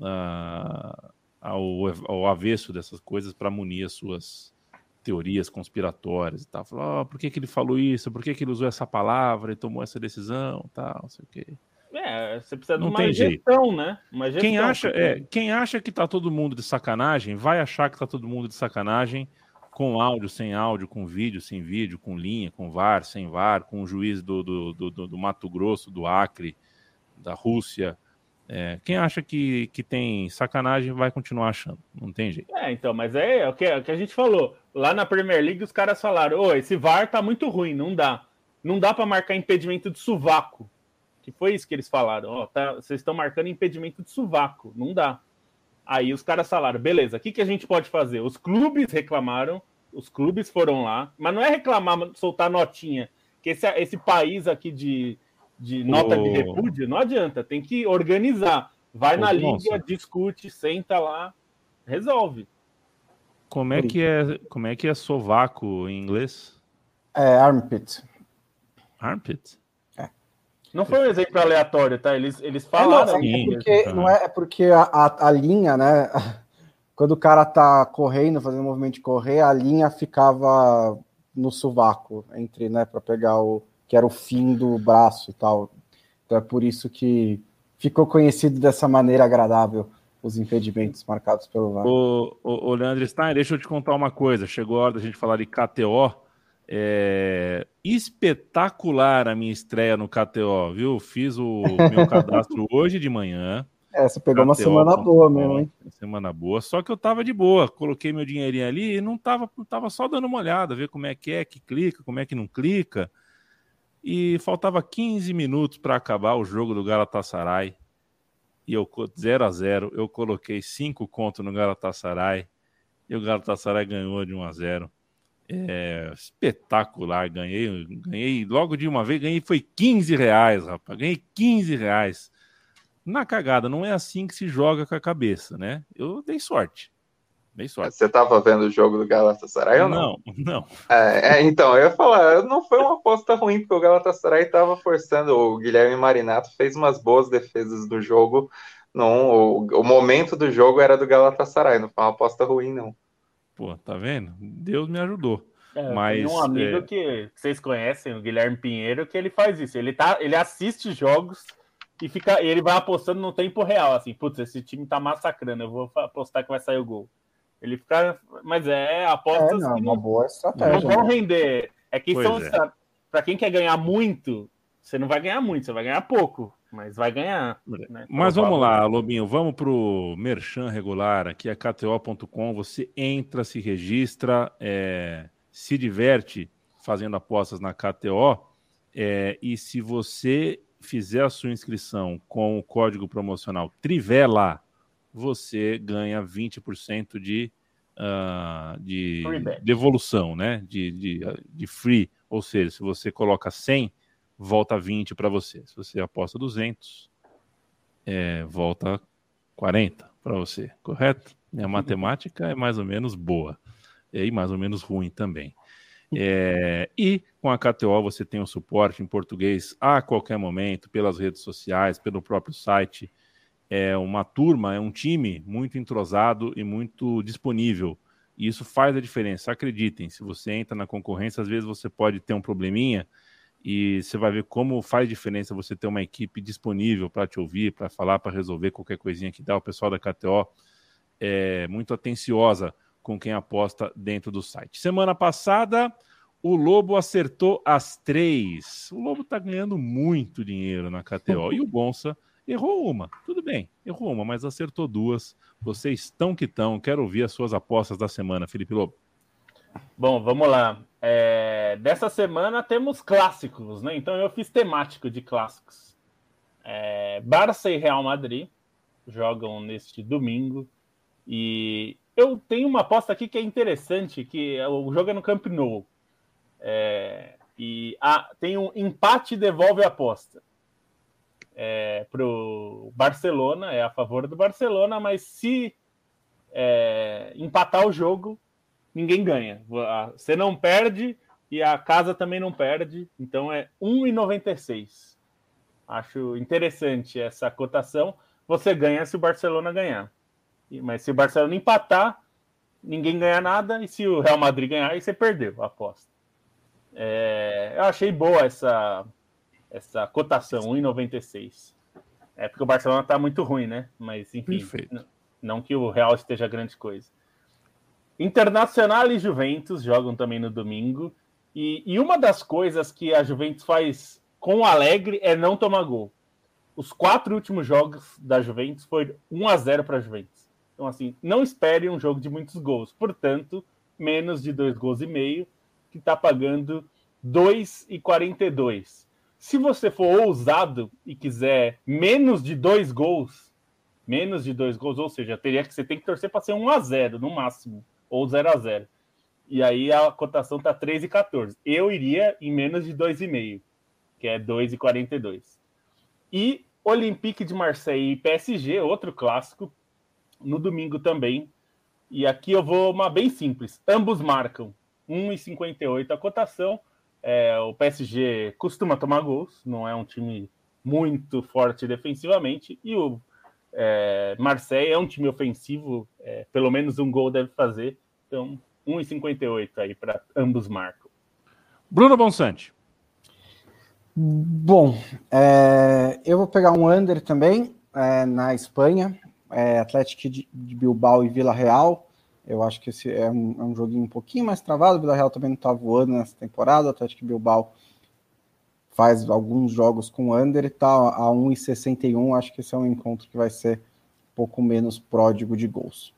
uh, ao, ao avesso dessas coisas para munir as suas teorias conspiratórias e tal. Falar, oh, por que, que ele falou isso? Por que, que ele usou essa palavra e tomou essa decisão? Tal, não sei o quê. É, você precisa não de uma gestão, jeito. né? Uma gestão, quem, acha, é, quem acha que tá todo mundo de sacanagem, vai achar que tá todo mundo de sacanagem com áudio, sem áudio, com vídeo, sem vídeo, com linha, com VAR, sem VAR, com o juiz do, do, do, do Mato Grosso, do Acre, da Rússia. É, quem acha que, que tem sacanagem vai continuar achando, não tem jeito. É, então, mas é, é o, que, é o que a gente falou. Lá na Premier League os caras falaram: ô, esse VAR tá muito ruim, não dá. Não dá para marcar impedimento de sovaco que foi isso que eles falaram. Ó, tá, vocês estão marcando impedimento de sovaco, não dá. Aí os caras falaram, beleza, o que, que a gente pode fazer? Os clubes reclamaram, os clubes foram lá, mas não é reclamar, soltar notinha, que esse, esse país aqui de, de nota de repúdio, não adianta, tem que organizar. Vai na liga, discute, senta lá, resolve. Como é que é, como é que é sovaco em inglês? É armpit. Armpit? Não foi um exemplo aleatório, tá? Eles, eles falaram. É, não, é porque, não é, é porque a, a, a, linha, né? [LAUGHS] Quando o cara tá correndo, fazendo o movimento de correr, a linha ficava no sovaco, entre, né, para pegar o que era o fim do braço e tal. Então é por isso que ficou conhecido dessa maneira agradável os impedimentos marcados pelo VAR. O, o, o Leandro Stein, deixa eu te contar uma coisa. Chegou a hora da gente falar de KTO. É espetacular a minha estreia no KTO, viu? Fiz o meu cadastro [LAUGHS] hoje de manhã. É, você pegou KTO, uma semana boa mesmo, hein? Semana boa, só que eu tava de boa. Coloquei meu dinheirinho ali e não tava, tava só dando uma olhada, ver como é que é, que clica, como é que não clica. E faltava 15 minutos para acabar o jogo do Galatasaray. E eu 0 a 0 eu coloquei 5 contos no Galatasaray. E o Galatasaray ganhou de 1 a 0 é, espetacular, ganhei, ganhei logo de uma vez, ganhei foi 15 reais, rapaz, ganhei 15 reais. na cagada. Não é assim que se joga com a cabeça, né? Eu dei sorte. Dei sorte. Você estava vendo o jogo do Galatasaray ou não? Não, não. É, é, então, eu ia falar, não foi uma aposta ruim, porque o Galatasaray estava forçando. O Guilherme Marinato fez umas boas defesas do jogo. Não, o, o momento do jogo era do Galatasaray, não foi uma aposta ruim, não. Pô, tá vendo? Deus me ajudou. É, Mas, tem um amigo é... que vocês conhecem, o Guilherme Pinheiro, que ele faz isso. Ele, tá, ele assiste jogos e fica, ele vai apostando no tempo real, assim, putz, esse time tá massacrando, eu vou apostar que vai sair o gol. Ele fica, mas é apostas é, não, que uma não, boa não estratégia. vão né? render. É que Pois são é. para quem quer ganhar muito, você não vai ganhar muito, você vai ganhar pouco, mas vai ganhar. né? Mas vamos lá. Lobinho, vamos pro Merchan regular, aqui é KTO.com, você entra, se registra, é, se diverte fazendo apostas na KTO, é, e se você fizer a sua inscrição com o código promocional Trivela, você ganha 20% de, ah, de devolução, né? De, de, de free, ou seja, se você coloca 100, volta 20 para você. Se você aposta 200, é, volta 40 para você, correto? Minha matemática é mais ou menos boa e mais ou menos ruim também. É, e com a KTO você tem o suporte em português a qualquer momento, pelas redes sociais, pelo próprio site. É uma turma, é um time muito entrosado e muito disponível. E isso faz a diferença. Acreditem, se você entra na concorrência, às vezes você pode ter um probleminha e você vai ver como faz diferença você ter uma equipe disponível para te ouvir, para falar, para resolver qualquer coisinha que dá. O pessoal da KTO é muito atenciosa com quem aposta dentro do site. Semana passada, o Lobo acertou as três. O Lobo está ganhando muito dinheiro na KTO. [LAUGHS] E o Bonsa errou uma. Tudo bem, errou uma, mas acertou duas. Vocês estão que estão. Quero ouvir as suas apostas da semana, Felipe Lobo. Bom, vamos lá. É, dessa semana temos clássicos, né? Então eu fiz temático de clássicos. É, Barça e Real Madrid jogam neste domingo. E eu tenho uma aposta aqui que é interessante, que é- o jogo é no Camp Nou. É, e ah, tem um empate devolve a aposta. É, para o Barcelona, é a favor do Barcelona, mas se é, empatar o jogo, ninguém ganha. Você não perde e a casa também não perde. Então é 1,96. Acho interessante essa cotação. Você ganha se o Barcelona ganhar. Mas se o Barcelona empatar, ninguém ganha nada. E se o Real Madrid ganhar, aí você perdeu a aposta. É, eu achei boa essa, essa cotação, 1,96. É porque o Barcelona tá muito ruim, né? Mas enfim, não que o Real esteja grande coisa. Internacional e Juventus jogam também no domingo. E, e uma das coisas que a Juventus faz com o Alegre é não tomar gol. Os quatro últimos jogos da Juventus foi 1 a 0 para a Juventus. Então, assim, não espere um jogo de muitos gols. Portanto, menos de dois gols e meio, que está pagando 2,42. Se você for ousado e quiser menos de dois gols, menos de dois gols, ou seja, teria que você tem que torcer para ser 1 a 0 no máximo, ou 0 a 0. E aí a cotação tá 3,14. Eu iria em menos de 2,5, que é 2,42. E Olympique de Marseille e PSG, outro clássico, no domingo também. E aqui eu vou uma bem simples. Ambos marcam 1,58 a cotação. É, o PSG costuma tomar gols, não é um time muito forte defensivamente. E o é, Marseille é um time ofensivo, é, pelo menos um gol deve fazer. Então, 1,58 aí para ambos marcam. Bruno Bonsante. Bom, é, eu vou pegar um under também é, na Espanha, é, Atlético de, de Bilbao e Vila Real. Eu acho que esse é um, é um joguinho um pouquinho mais travado. O Vila Real também não está voando nessa temporada. O Atlético de Bilbao faz alguns jogos com under e tá a 1,61. Acho que esse é um encontro que vai ser um pouco menos pródigo de gols.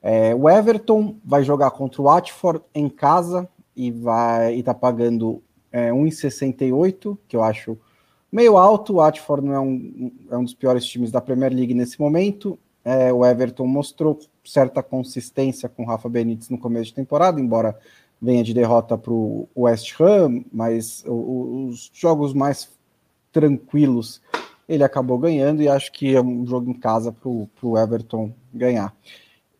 É, o Everton vai jogar contra o Watford em casa e vai e tá pagando é, 1,68, que eu acho meio alto. O Watford não é um, é um dos piores times da Premier League nesse momento. É, o Everton mostrou certa consistência com o Rafa Benítez no começo de temporada, embora venha de derrota para o West Ham, mas os jogos mais tranquilos ele acabou ganhando e acho que é um jogo em casa para o Everton ganhar.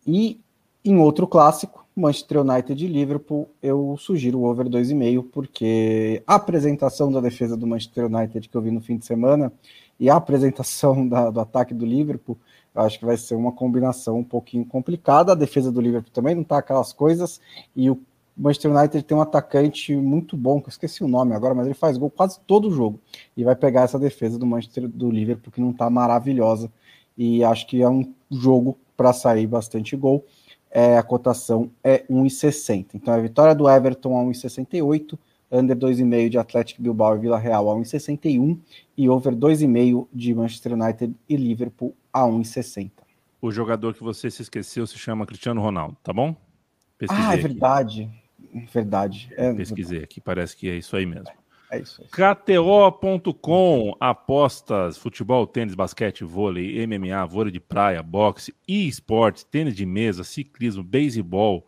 E em outro clássico, Manchester United e Liverpool, eu sugiro o over 2,5, porque a apresentação da defesa do Manchester United que eu vi no fim de semana e a apresentação da, do ataque do Liverpool, eu acho que vai ser uma combinação um pouquinho complicada. A defesa do Liverpool também não está aquelas coisas, e o Manchester United tem um atacante muito bom, que eu esqueci o nome agora, mas ele faz gol quase todo o jogo. E vai pegar essa defesa do Manchester do Liverpool, que não está maravilhosa. E acho que é um jogo para sair bastante gol é, a cotação é 1,60. Então a vitória do Everton a 1,68, under 2,5 de Atlético Bilbao e Vila Real a 1,61 e over 2,5 de Manchester United e Liverpool a 1,60. O jogador que você se esqueceu se chama Cristiano Ronaldo, tá bom? Pesquisei ah, é. Aqui. Verdade. É Pesquisei verdade. aqui, parece que é isso aí mesmo. É isso. KTO.com, apostas, futebol, tênis, basquete, vôlei, MMA, vôlei de praia, boxe, e esportes, tênis de mesa, ciclismo, beisebol,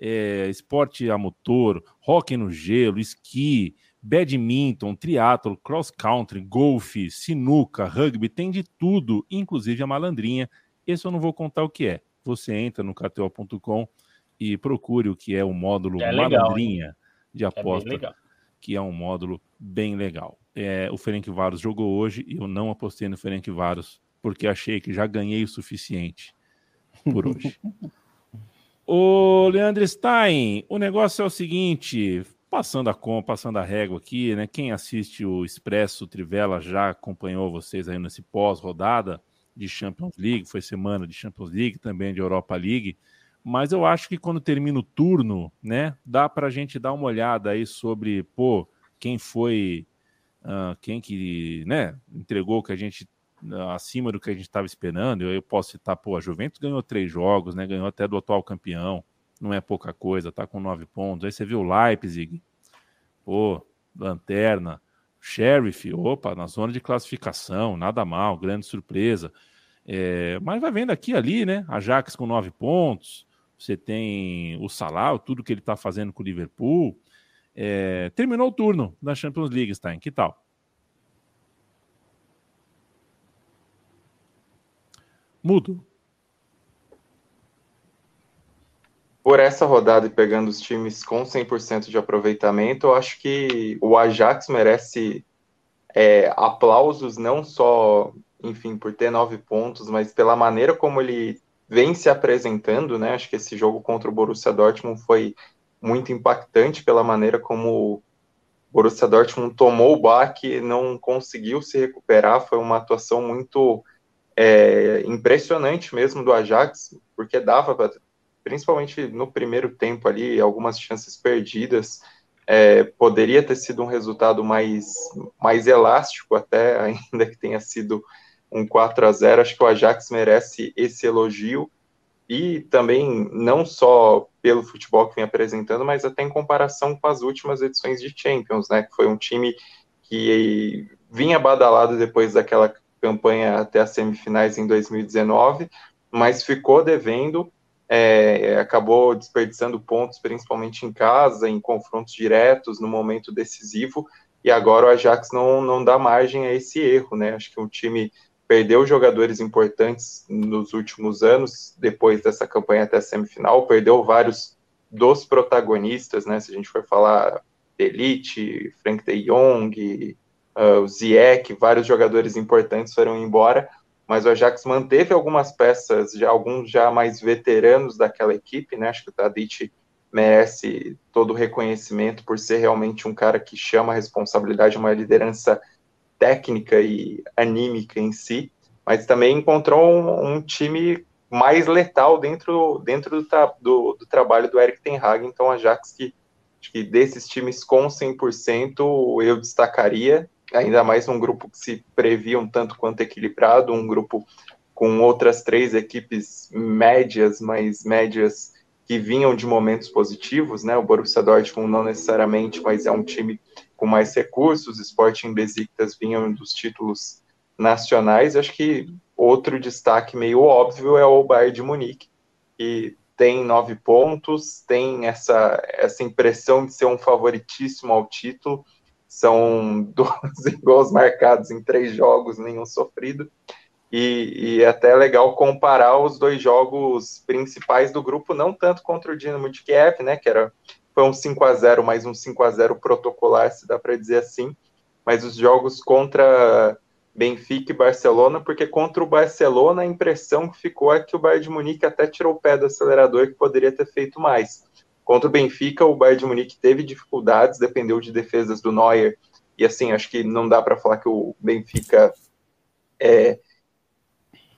é, esporte a motor, hóquei no gelo, esqui, badminton, triatlo, cross country, golfe, sinuca, rugby, tem de tudo, inclusive a malandrinha. Esse eu não vou contar o que é. Você entra no KTO.com e procure o que é o módulo é legal, de aposta. É que é um módulo bem legal. É, o Ferencváros jogou hoje e eu não apostei no Ferencváros porque achei que já ganhei o suficiente por hoje. [LAUGHS] Ô, Leandro Stein, o negócio é o seguinte, passando a com, passando a régua aqui, né? Quem assiste o Expresso Trivela já acompanhou vocês aí nesse pós-rodada de Champions League, foi semana de Champions League, também de Europa League mas eu acho que quando termina o turno, né, dá para a gente dar uma olhada aí sobre, pô, quem foi, uh, quem que, né, entregou que a gente uh, acima do que a gente estava esperando. Eu, eu, posso citar, pô, a Juventus ganhou três jogos, né, ganhou até do atual campeão, não é pouca coisa, tá com nove pontos. Aí você viu o Leipzig, pô, lanterna, Sheriff, opa, na zona de classificação, nada mal, grande surpresa. É, mas vai vendo aqui ali, né? Ajax com nove pontos, você tem o Salah, tudo que ele está fazendo com o Liverpool. É, terminou o turno da Champions League, Stein. Que tal? Mudo. Por essa rodada e pegando os times com 100% de aproveitamento, eu acho que o Ajax merece é, aplausos não só, enfim, por ter nove pontos, mas pela maneira como ele vem se apresentando, né? Acho que esse jogo contra o Borussia Dortmund foi muito impactante pela maneira como o Borussia Dortmund tomou o baque, não conseguiu se recuperar. Foi uma atuação muito é, impressionante mesmo do Ajax, porque dava, principalmente no primeiro tempo ali, algumas chances perdidas. É, poderia ter sido um resultado mais, mais elástico, até [LAUGHS] ainda que tenha sido um 4 a 0 Acho que o Ajax merece esse elogio e também não só pelo futebol que vem apresentando, mas até em comparação com as últimas edições de Champions, né? Que foi um time que vinha badalado depois daquela campanha até as semifinais em 2019, mas ficou devendo, é, acabou desperdiçando pontos, principalmente em casa, em confrontos diretos, no momento decisivo, e agora o Ajax não, não dá margem a esse erro, né? Acho que um time perdeu jogadores importantes nos últimos anos, depois dessa campanha até a semifinal, perdeu vários dos protagonistas, né? Se a gente for falar Elite, Frank de Jong, uh, o Ziyech, vários jogadores importantes foram embora, mas o Ajax manteve algumas peças, já alguns já mais veteranos daquela equipe, né? Acho que o Tadic merece todo o reconhecimento por ser realmente um cara que chama a responsabilidade, uma liderança técnica e anímica em si, mas também encontrou um, um time mais letal dentro, dentro do, do, do, trabalho do Eric Ten Hag, então a Ajax que, que desses times com 100% eu destacaria, ainda mais um grupo que se previa um tanto quanto equilibrado, um grupo com outras três equipes médias, mas médias que vinham de momentos positivos, né? O Borussia Dortmund não necessariamente, mas é um time com mais recursos, Sporting Besiktas vinham dos títulos nacionais. Acho que outro destaque meio óbvio é o Bayern de Munique, que tem nove pontos, tem essa, essa impressão de ser um favoritíssimo ao título, São [LAUGHS] 12 gols marcados em três jogos, nenhum sofrido. E, e é até legal comparar os dois jogos principais do grupo, não tanto contra o Dinamo de Kiev, né, que era foi um 5 a 0 mais um 5 a 0 protocolar, se dá para dizer assim, mas os jogos contra Benfica e Barcelona, porque contra o Barcelona a impressão que ficou é que o Bayern de Munique até tirou o pé do acelerador que poderia ter feito mais. Contra o Benfica, o Bayern de Munique teve dificuldades, dependeu de defesas do Neuer, e assim, acho que não dá para falar que o Benfica é,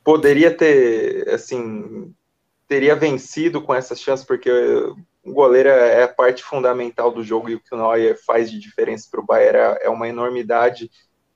poderia ter, assim, teria vencido com essas chances, porque o goleiro é a parte fundamental do jogo e o que o Neuer faz de diferença para o Bayern é, é uma enormidade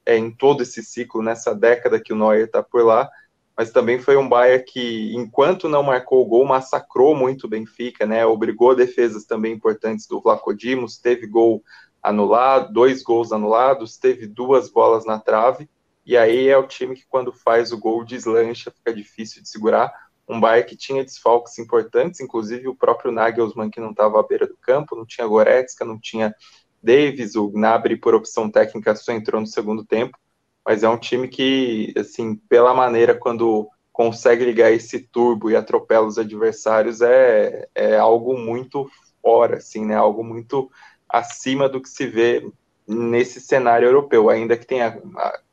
é, em todo esse ciclo, nessa década que o Neuer está por lá, mas também foi um Bayern que, enquanto não marcou o gol, massacrou muito o Benfica, né, obrigou defesas também importantes do Vlaco Dimos, teve gol anulado, dois gols anulados, teve duas bolas na trave, e aí é o time que quando faz o gol deslancha, fica difícil de segurar. Um Bayern que tinha desfalques importantes, inclusive o próprio Nagelsmann que não estava à beira do campo, não tinha Goretzka, não tinha Davis, o Gnabry por opção técnica só entrou no segundo tempo, mas é um time que, assim, pela maneira quando consegue ligar esse turbo e atropela os adversários, é, é algo muito fora, assim, né? Algo muito acima do que se vê nesse cenário europeu, ainda que tenha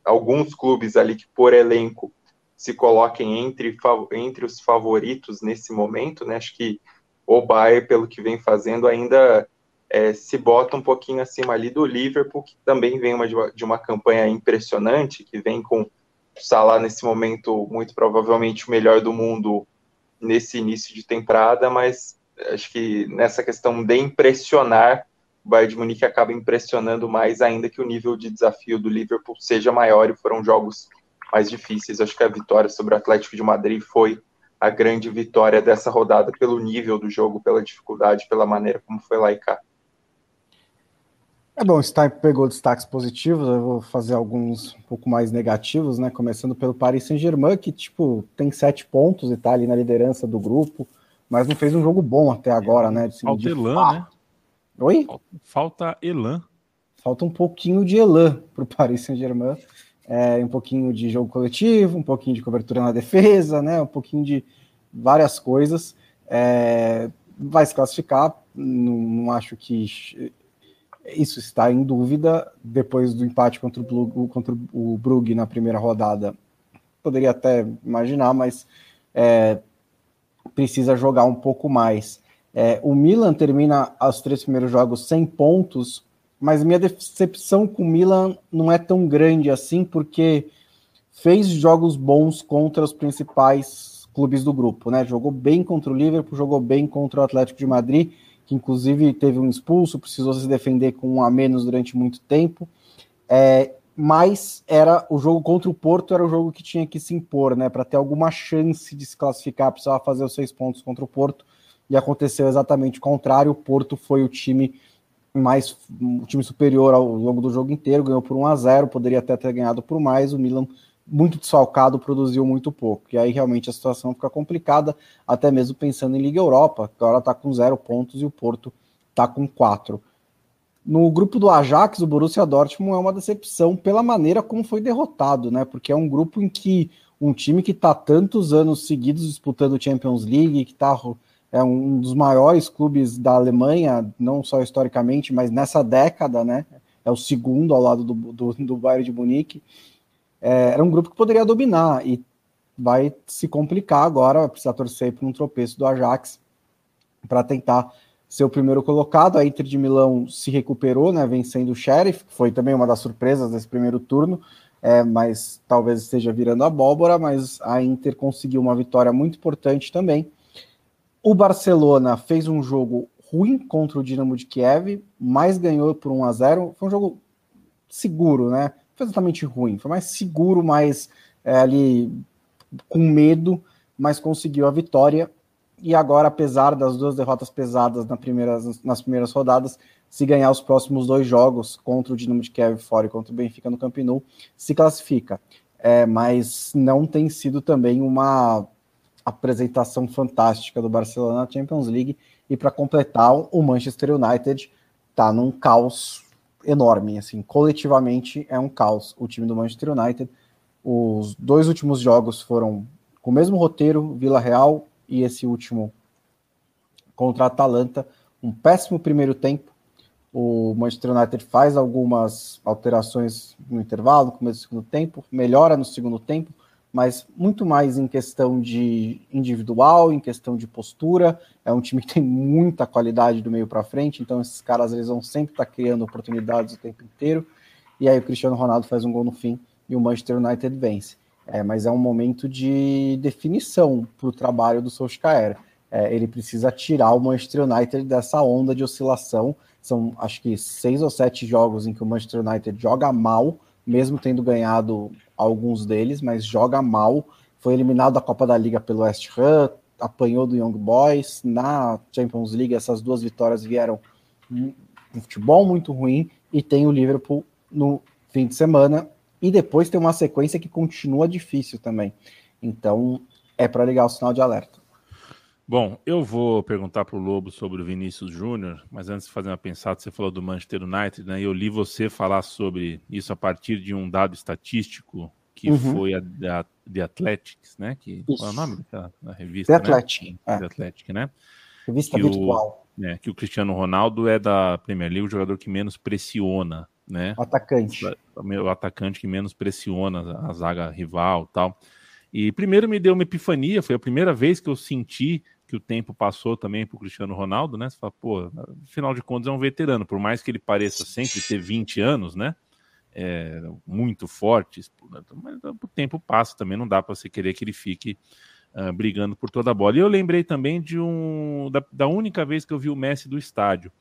alguns clubes ali que, por elenco, se coloquem entre, entre os favoritos nesse momento, né? Acho que o Bayern, pelo que vem fazendo, ainda é, se bota um pouquinho acima ali do Liverpool, que também vem uma, de uma campanha impressionante, que vem com o Salah nesse momento, muito provavelmente o melhor do mundo nesse início de temporada, mas acho que nessa questão de impressionar, o Bayern de Munique acaba impressionando mais, ainda que o nível de desafio do Liverpool seja maior e foram jogos mais difíceis. Acho que a vitória sobre o Atlético de Madrid foi a grande vitória dessa rodada pelo nível do jogo, pela dificuldade, pela maneira como foi lá e cá. É bom, o Stein pegou destaques positivos, eu vou fazer alguns um pouco mais negativos, né? Começando pelo Paris Saint-Germain, que tipo tem sete pontos e tá ali na liderança do grupo, mas não fez um jogo bom até agora, né? De, Falta de Elan, né? Oi? Falta Elan. Falta um pouquinho de Elan para o Paris Saint-Germain. É, um pouquinho de jogo coletivo, um pouquinho de cobertura na defesa, né? Um pouquinho de várias coisas. É, vai se classificar. Não, não, acho que isso está em dúvida. Depois do empate contra o, contra o Brugge na primeira rodada, poderia até imaginar, mas é, precisa jogar um pouco mais. É, o Milan termina os três primeiros jogos sem pontos, mas minha decepção com o Milan não é tão grande assim, porque fez jogos bons contra os principais clubes do grupo, né? Jogou bem contra o Liverpool, jogou bem contra o Atlético de Madrid, que inclusive teve um expulso, precisou se defender com um a menos durante muito tempo. É, mas era o jogo contra o Porto era o jogo que tinha que se impor, né? Para ter alguma chance de se classificar, precisava fazer os seis pontos contra o Porto e aconteceu exatamente o contrário. O Porto foi o time mais o time superior ao longo do jogo inteiro, ganhou por 1 a 0, poderia até ter ganhado por mais. O Milan muito desfalcado, produziu muito pouco. E aí realmente a situação fica complicada, até mesmo pensando em Liga Europa, que agora está com zero pontos e o Porto está com quatro. No grupo do Ajax, o Borussia Dortmund é uma decepção pela maneira como foi derrotado, né? Porque é um grupo em que um time que está tantos anos seguidos disputando Champions League, que está é um dos maiores clubes da Alemanha, não só historicamente, mas nessa década, né? É o segundo ao lado do, do, do Bayern de Munique. É, era um grupo que poderia dominar e vai se complicar agora, vai precisar torcer para um tropeço do Ajax para tentar ser o primeiro colocado. A Inter de Milão se recuperou, né, vencendo o Sheriff, que foi também uma das surpresas desse primeiro turno, é, mas talvez esteja virando abóbora, mas a Inter conseguiu uma vitória muito importante também. O Barcelona fez um jogo ruim contra o Dinamo de Kiev, mas ganhou por 1 a 0. Foi um jogo seguro, né? Foi exatamente ruim, foi mais seguro, mais é, ali com medo, mas conseguiu a vitória. E agora, apesar das duas derrotas pesadas nas primeiras rodadas, se ganhar os próximos dois jogos contra o Dinamo de Kiev fora e contra o Benfica no Camp se classifica. É, mas não tem sido também uma apresentação fantástica do Barcelona na Champions League. E para completar, o Manchester United está num caos enorme, assim, coletivamente é um caos o time do Manchester United. Os dois últimos jogos foram com o mesmo roteiro, Vila Real e esse último contra a Atalanta, um péssimo primeiro tempo. O Manchester United faz algumas alterações no intervalo, no começo do segundo tempo, melhora no segundo tempo, mas muito mais em questão de individual, em questão de postura. É um time que tem muita qualidade do meio para frente, então esses caras eles vão sempre estar tá criando oportunidades o tempo inteiro. E aí o Cristiano Ronaldo faz um gol no fim e o Manchester United vence. É, mas é um momento de definição para o trabalho do Solskjaer. É, ele precisa tirar o Manchester United dessa onda de oscilação. São acho que seis ou sete jogos em que o Manchester United joga mal, mesmo tendo ganhado alguns deles, mas joga mal. Foi eliminado da Copa da Liga pelo West Ham, apanhou do Young Boys. Na Champions League, essas duas vitórias vieram um futebol muito ruim. E tem o Liverpool no fim de semana. E depois tem uma sequência que continua difícil também. Então é para ligar o sinal de alerta. Bom, eu vou perguntar para o Lobo sobre o Vinícius Júnior, mas antes de fazer uma pensada, você falou do Manchester United, né? Eu li você falar sobre isso a partir de um dado estatístico que uhum. foi a da The Athletics, né? Que, qual é o nome daquela revista? The né? Athletic. É. The Athletic, né? Revista que virtual. O, é, que o Cristiano Ronaldo é da Premier League o jogador que menos pressiona, né? O atacante. O atacante que menos pressiona a zaga rival tal. E primeiro me deu uma epifania, foi a primeira vez que eu senti que o tempo passou também para o Cristiano Ronaldo, né? Você fala, pô, afinal de contas é um veterano, por mais que ele pareça sempre ter 20 anos, né? É, muito forte, mas o tempo passa também, não dá para você querer que ele fique uh, brigando por toda a bola. E eu lembrei também de um da, da, única vez que eu vi o Messi do estádio,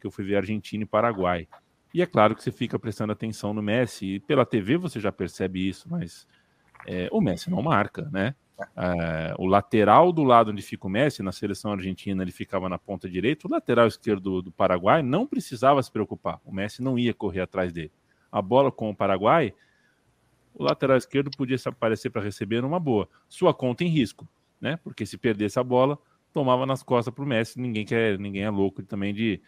que eu fui ver Argentina e Paraguai. E é claro que você fica prestando atenção no Messi, e pela TV você já percebe isso, mas é, o Messi não marca, né? É, o lateral do lado onde fica o Messi, na seleção argentina, ele ficava na ponta direita. O lateral esquerdo do, do Paraguai não precisava se preocupar. O Messi não ia correr atrás dele. A bola com o Paraguai, o lateral esquerdo podia aparecer para receber numa boa. Sua conta em risco, né? Porque se perdesse a bola, tomava nas costas para o Messi. Ninguém quer, ninguém é louco também de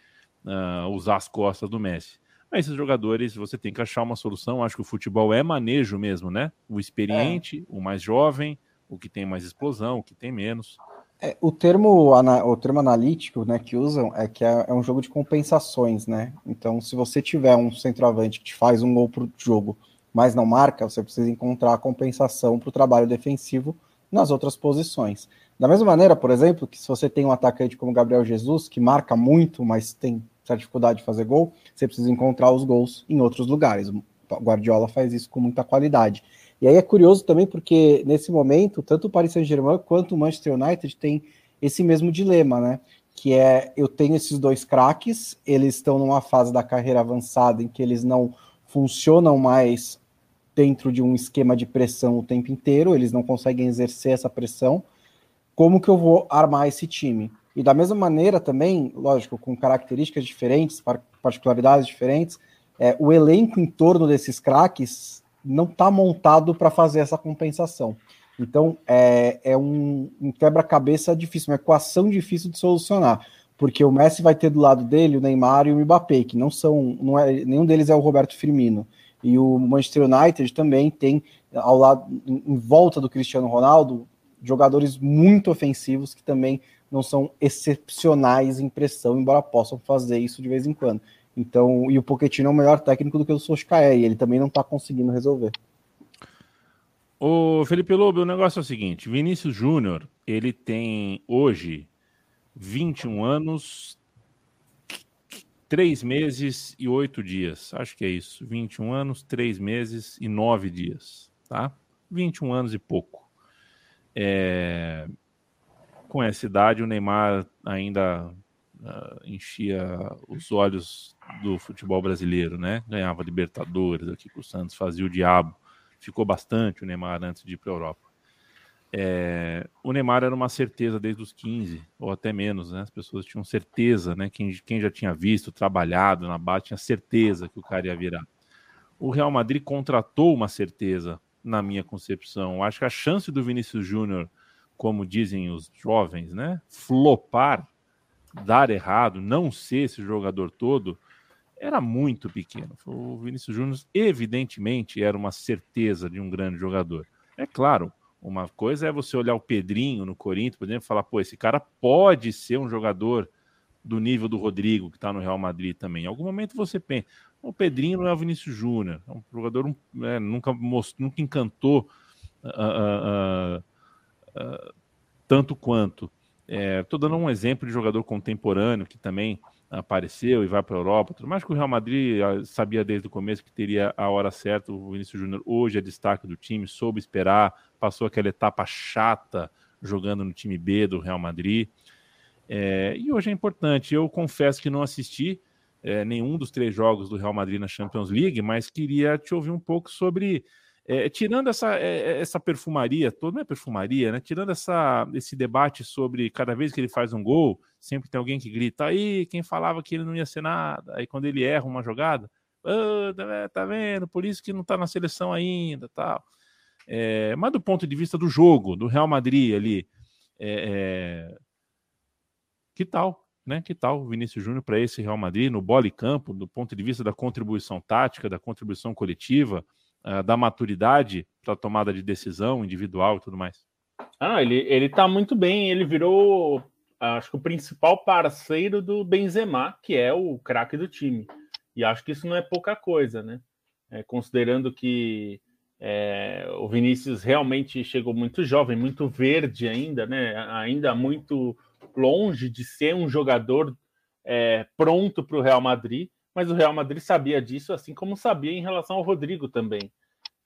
uh, usar as costas do Messi. Mas esses jogadores, você tem que achar uma solução. Acho que o futebol é manejo mesmo, né? O experiente, é. o mais jovem, o que tem mais explosão, o que tem menos. É, o, termo, o termo analítico né, que usam é que é, é, um jogo de compensações, né? Então, se você tiver um centroavante que te faz um gol pro jogo, mas não marca, você precisa encontrar a compensação para o trabalho defensivo nas outras posições. Da mesma maneira, por exemplo, que se você tem um atacante como Gabriel Jesus, que marca muito, mas tem certa dificuldade de fazer gol, você precisa encontrar os gols em outros lugares. O Guardiola faz isso com muita qualidade. E aí é curioso também porque nesse momento, tanto o Paris Saint-Germain quanto o Manchester United tem esse mesmo dilema, né? Que é eu tenho esses dois craques, eles estão numa fase da carreira avançada em que eles não funcionam mais dentro de um esquema de pressão o tempo inteiro, eles não conseguem exercer essa pressão. Como que eu vou armar esse time? E da mesma maneira também, lógico, com características diferentes, particularidades diferentes, é, o elenco em torno desses craques não está montado para fazer essa compensação. Então, é, é um, um quebra-cabeça difícil, uma equação difícil de solucionar, porque o Messi vai ter do lado dele o Neymar e o Mbappé, que não são, não é, nenhum deles é o Roberto Firmino. E o Manchester United também tem ao lado, em volta do Cristiano Ronaldo, jogadores muito ofensivos que também não são excepcionais em pressão, embora possam fazer isso de vez em quando. Então, e o Pochettino é o melhor técnico do que o Solskjaer, e ele também não está conseguindo resolver. O Felipe Lobo, o negócio é o seguinte: Vinícius Júnior, ele tem hoje 21 anos, 3 meses e 8 dias. Acho que é isso. 21 anos, 3 meses e 9 dias, tá? 21 anos e pouco. É... Com essa idade, o Neymar ainda uh, enchia os olhos do futebol brasileiro, né? Ganhava Libertadores aqui com o Santos, fazia o diabo. Ficou bastante o Neymar antes de ir para a Europa. É, o Neymar era uma certeza desde os 15, ou até menos, né? As pessoas tinham certeza, né? Quem, quem já tinha visto, trabalhado na base, tinha certeza que o cara ia virar. O Real Madrid contratou uma certeza, na minha concepção. Acho que a chance do Vinícius Júnior, como dizem os jovens, né? Flopar dar errado, não ser esse jogador todo, era muito pequeno. O Vinícius Júnior, evidentemente, era uma certeza de um grande jogador. É claro, uma coisa é você olhar o Pedrinho no Corinthians, por exemplo, e falar, pô, esse cara pode ser um jogador do nível do Rodrigo, que está no Real Madrid também. Em algum momento você pensa, o Pedrinho não é o Vinícius Júnior, é um jogador é, nunca, mostrou, nunca encantou uh, uh, uh, tanto quanto. Estou é, dando um exemplo de jogador contemporâneo que também apareceu e vai para a Europa. Tudo mais que o Real Madrid ah, sabia desde o começo que teria a hora certa. O Vinícius Júnior hoje é destaque do time, soube esperar, passou aquela etapa chata jogando no time B do Real Madrid. É, e hoje é importante. Eu confesso que não assisti é, nenhum dos três jogos do Real Madrid na Champions League, mas queria te ouvir um pouco sobre é, tirando essa, é, é, essa perfumaria, toda não é perfumaria, né? Tirando essa, esse debate sobre cada vez que ele faz um gol, sempre tem alguém que grita aí, quem falava que ele não ia ser nada, aí quando ele erra uma jogada, oh, tá vendo, por isso que não tá na seleção ainda, tal. É, mas do ponto de vista do jogo, do Real Madrid ali, é, é que tal, né? Que tal o Vinícius Júnior para esse Real Madrid no bola e campo, do ponto de vista da contribuição tática, da contribuição coletiva? Uh, da maturidade para tomada de decisão individual e tudo mais? Ah, ele, ele tá muito bem, ele virou, acho que o principal parceiro do Benzema, que é o craque do time. E acho que isso não é pouca coisa, né? É, considerando que é, o Vinícius realmente chegou muito jovem, muito verde ainda, né? Ainda muito longe de ser um jogador é, pronto para o Real Madrid mas o Real Madrid sabia disso, assim como sabia em relação ao Rodrigo também.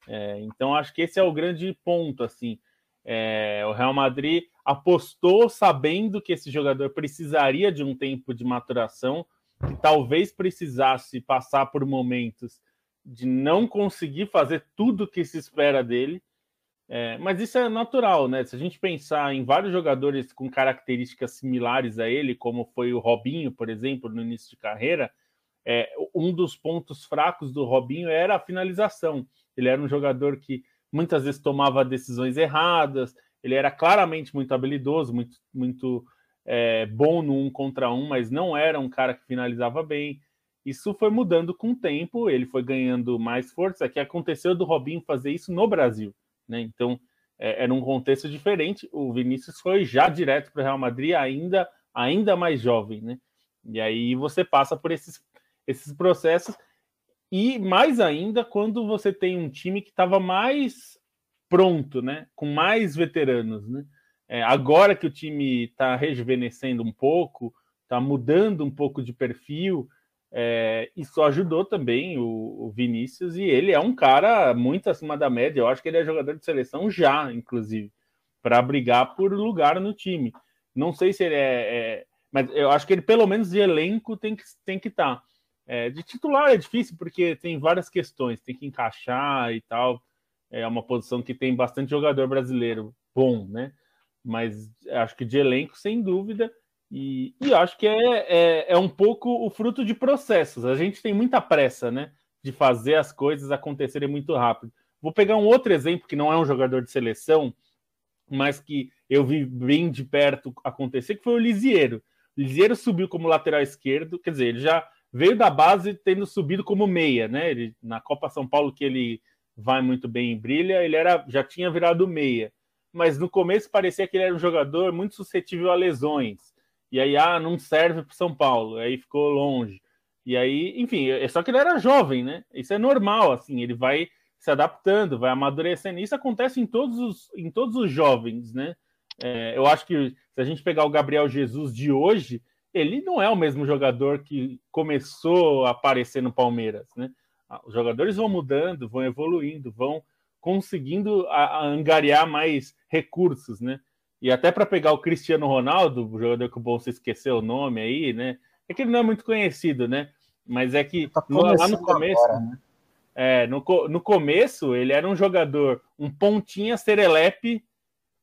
É, então acho que esse é o grande ponto, assim. É, o Real Madrid apostou sabendo que esse jogador precisaria de um tempo de maturação, que talvez precisasse passar por momentos de não conseguir fazer tudo o que se espera dele. É, mas isso é natural, né? Se a gente pensar em vários jogadores com características similares a ele, como foi o Robinho, por exemplo, no início de carreira, é, um dos pontos fracos do Robinho era a finalização. Ele era um jogador que muitas vezes tomava decisões erradas, ele era claramente muito habilidoso, muito, muito é, bom no um contra um, mas não era um cara que finalizava bem. Isso foi mudando com o tempo, ele foi ganhando mais força, que aconteceu do Robinho fazer isso no Brasil. Né? Então, é, era um contexto diferente. O Vinícius foi já direto para o Real Madrid, ainda, ainda mais jovem. Né? E aí você passa por esses esses processos. E mais ainda quando você tem um time que estava mais pronto, né? Com mais veteranos, né? É, agora que o time está rejuvenescendo um pouco, está mudando um pouco de perfil, é, isso ajudou também o, o, Vinícius e ele é um cara muito acima da média. Eu acho que ele é jogador de seleção já, inclusive, para brigar por lugar no time. Não sei se ele é, é, mas eu acho que ele pelo menos de elenco tem que tem que estar. Tá. É, de titular é difícil porque tem várias questões, tem que encaixar e tal. É uma posição que tem bastante jogador brasileiro bom, né? Mas acho que de elenco, sem dúvida. E, e acho que é, é, é, um pouco o fruto de processos. A gente tem muita pressa, né? De fazer as coisas acontecerem muito rápido. Vou pegar um outro exemplo que não é um jogador de seleção, mas que eu vi bem de perto acontecer, que foi o Lisieiro. O Lisieiro subiu como lateral esquerdo, quer dizer, ele já veio da base tendo subido como meia, né? Ele, na Copa São Paulo, que ele vai muito bem e brilha, ele era, já tinha virado meia. Mas no começo parecia que ele era um jogador muito suscetível a lesões. E aí, ah, não serve para São Paulo. Aí ficou longe. E aí, enfim, é só que ele era jovem, né? Isso é normal, assim, ele vai se adaptando, vai amadurecendo. Isso acontece em todos os, em todos os jovens, né? É, eu acho que se a gente pegar o Gabriel Jesus de hoje, ele não é o mesmo jogador que começou a aparecer no Palmeiras, né? Ah, os jogadores vão mudando, vão evoluindo, vão conseguindo a, a angariar mais recursos, né? E até para pegar o Cristiano Ronaldo, o jogador que o Bolsa esqueceu o nome aí, né? É que ele não é muito conhecido, né? Mas é que tá no, lá no começo, agora, né? é, no, no começo ele era um jogador, um pontinha serelepe,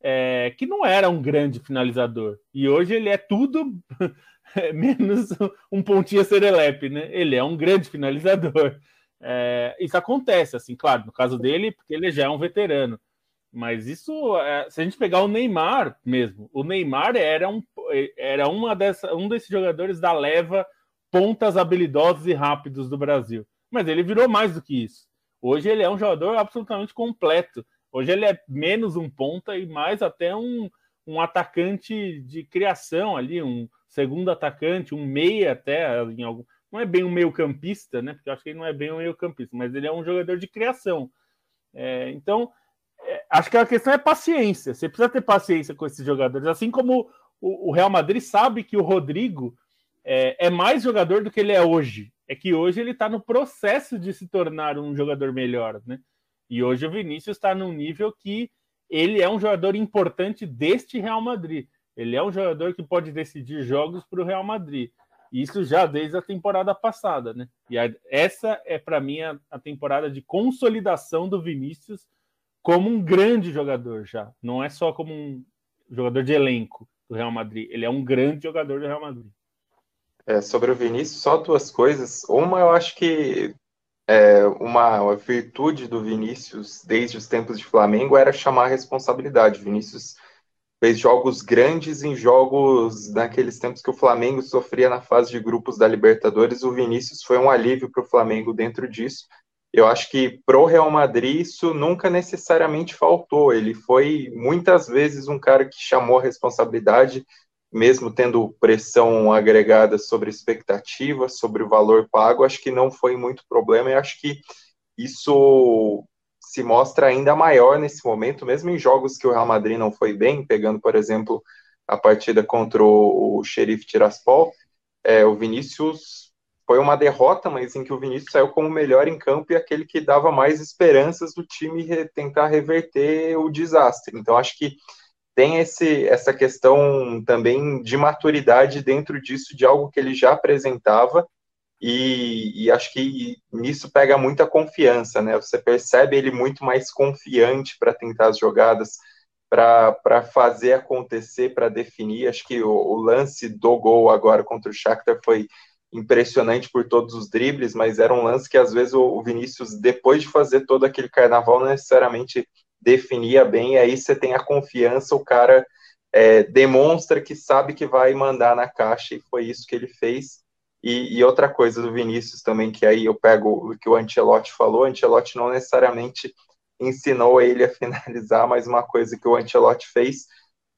é, que não era um grande finalizador. E hoje ele é tudo [LAUGHS] menos um pontinha serelepe, né? Ele é um grande finalizador. É, isso acontece, assim, claro, no caso dele, porque ele já é um veterano. Mas isso, é, se a gente pegar o Neymar mesmo, o Neymar era, um, era uma dessa, um desses jogadores da leva pontas habilidosos e rápidos do Brasil. Mas ele virou mais do que isso. Hoje ele é um jogador absolutamente completo. Hoje ele é menos um ponta e mais até um, um atacante de criação ali, um segundo atacante, um meia até em algum. Não é bem um meio campista, né? Porque eu acho que ele não é bem um meio campista, mas ele é um jogador de criação. É, então, é, acho que a questão é paciência. Você precisa ter paciência com esses jogadores. Assim como o, o Real Madrid sabe que o Rodrigo é, é, mais jogador do que ele é hoje. É que hoje ele está no processo de se tornar um jogador melhor, né? E hoje o Vinícius está num nível que ele é um jogador importante deste Real Madrid. Ele é um jogador que pode decidir jogos para o Real Madrid. Isso já desde a temporada passada, né? E a, essa é para mim a, a temporada de consolidação do Vinícius como um grande jogador já. Não é só como um jogador de elenco do Real Madrid. Ele é um grande jogador do Real Madrid. É, sobre o Vinícius, só duas coisas. Uma, eu acho que é, uma, uma, virtude do Vinícius desde os tempos de Flamengo era chamar a responsabilidade. O Vinícius fez jogos grandes em jogos naqueles tempos que o Flamengo sofria na fase de grupos da Libertadores. O Vinícius foi um alívio para o Flamengo dentro disso. Eu acho que pro Real Madrid isso nunca necessariamente faltou. Ele foi muitas vezes um cara que chamou a responsabilidade, mesmo tendo pressão agregada sobre expectativa, sobre o valor pago, acho que não foi muito problema e acho que isso se mostra ainda maior nesse momento, mesmo em jogos que o Real Madrid não foi bem, pegando, por exemplo, a partida contra o, Xerife Tiraspol, é, o Vinícius foi uma derrota, mas em que o Vinícius saiu como melhor em campo e aquele que dava mais esperanças do time re, tentar reverter o desastre. Então, acho que tem esse, essa questão também de maturidade dentro disso, de algo que ele já apresentava, e, e, acho que nisso pega muita confiança, né? Você percebe ele muito mais confiante para tentar as jogadas, para fazer acontecer, para definir. Acho que o, o, lance do gol agora contra o Shakhtar foi impressionante por todos os dribles, mas era um lance que às vezes o, o Vinícius, depois de fazer todo aquele carnaval, não necessariamente definia bem, e aí você tem a confiança, o cara é, demonstra que sabe que vai mandar na caixa, e foi isso que ele fez. E, e, outra coisa do Vinícius também, que aí eu pego o que o Ancelotti falou, o Ancelotti não necessariamente ensinou ele a [LAUGHS] finalizar, mas uma coisa que o Ancelotti fez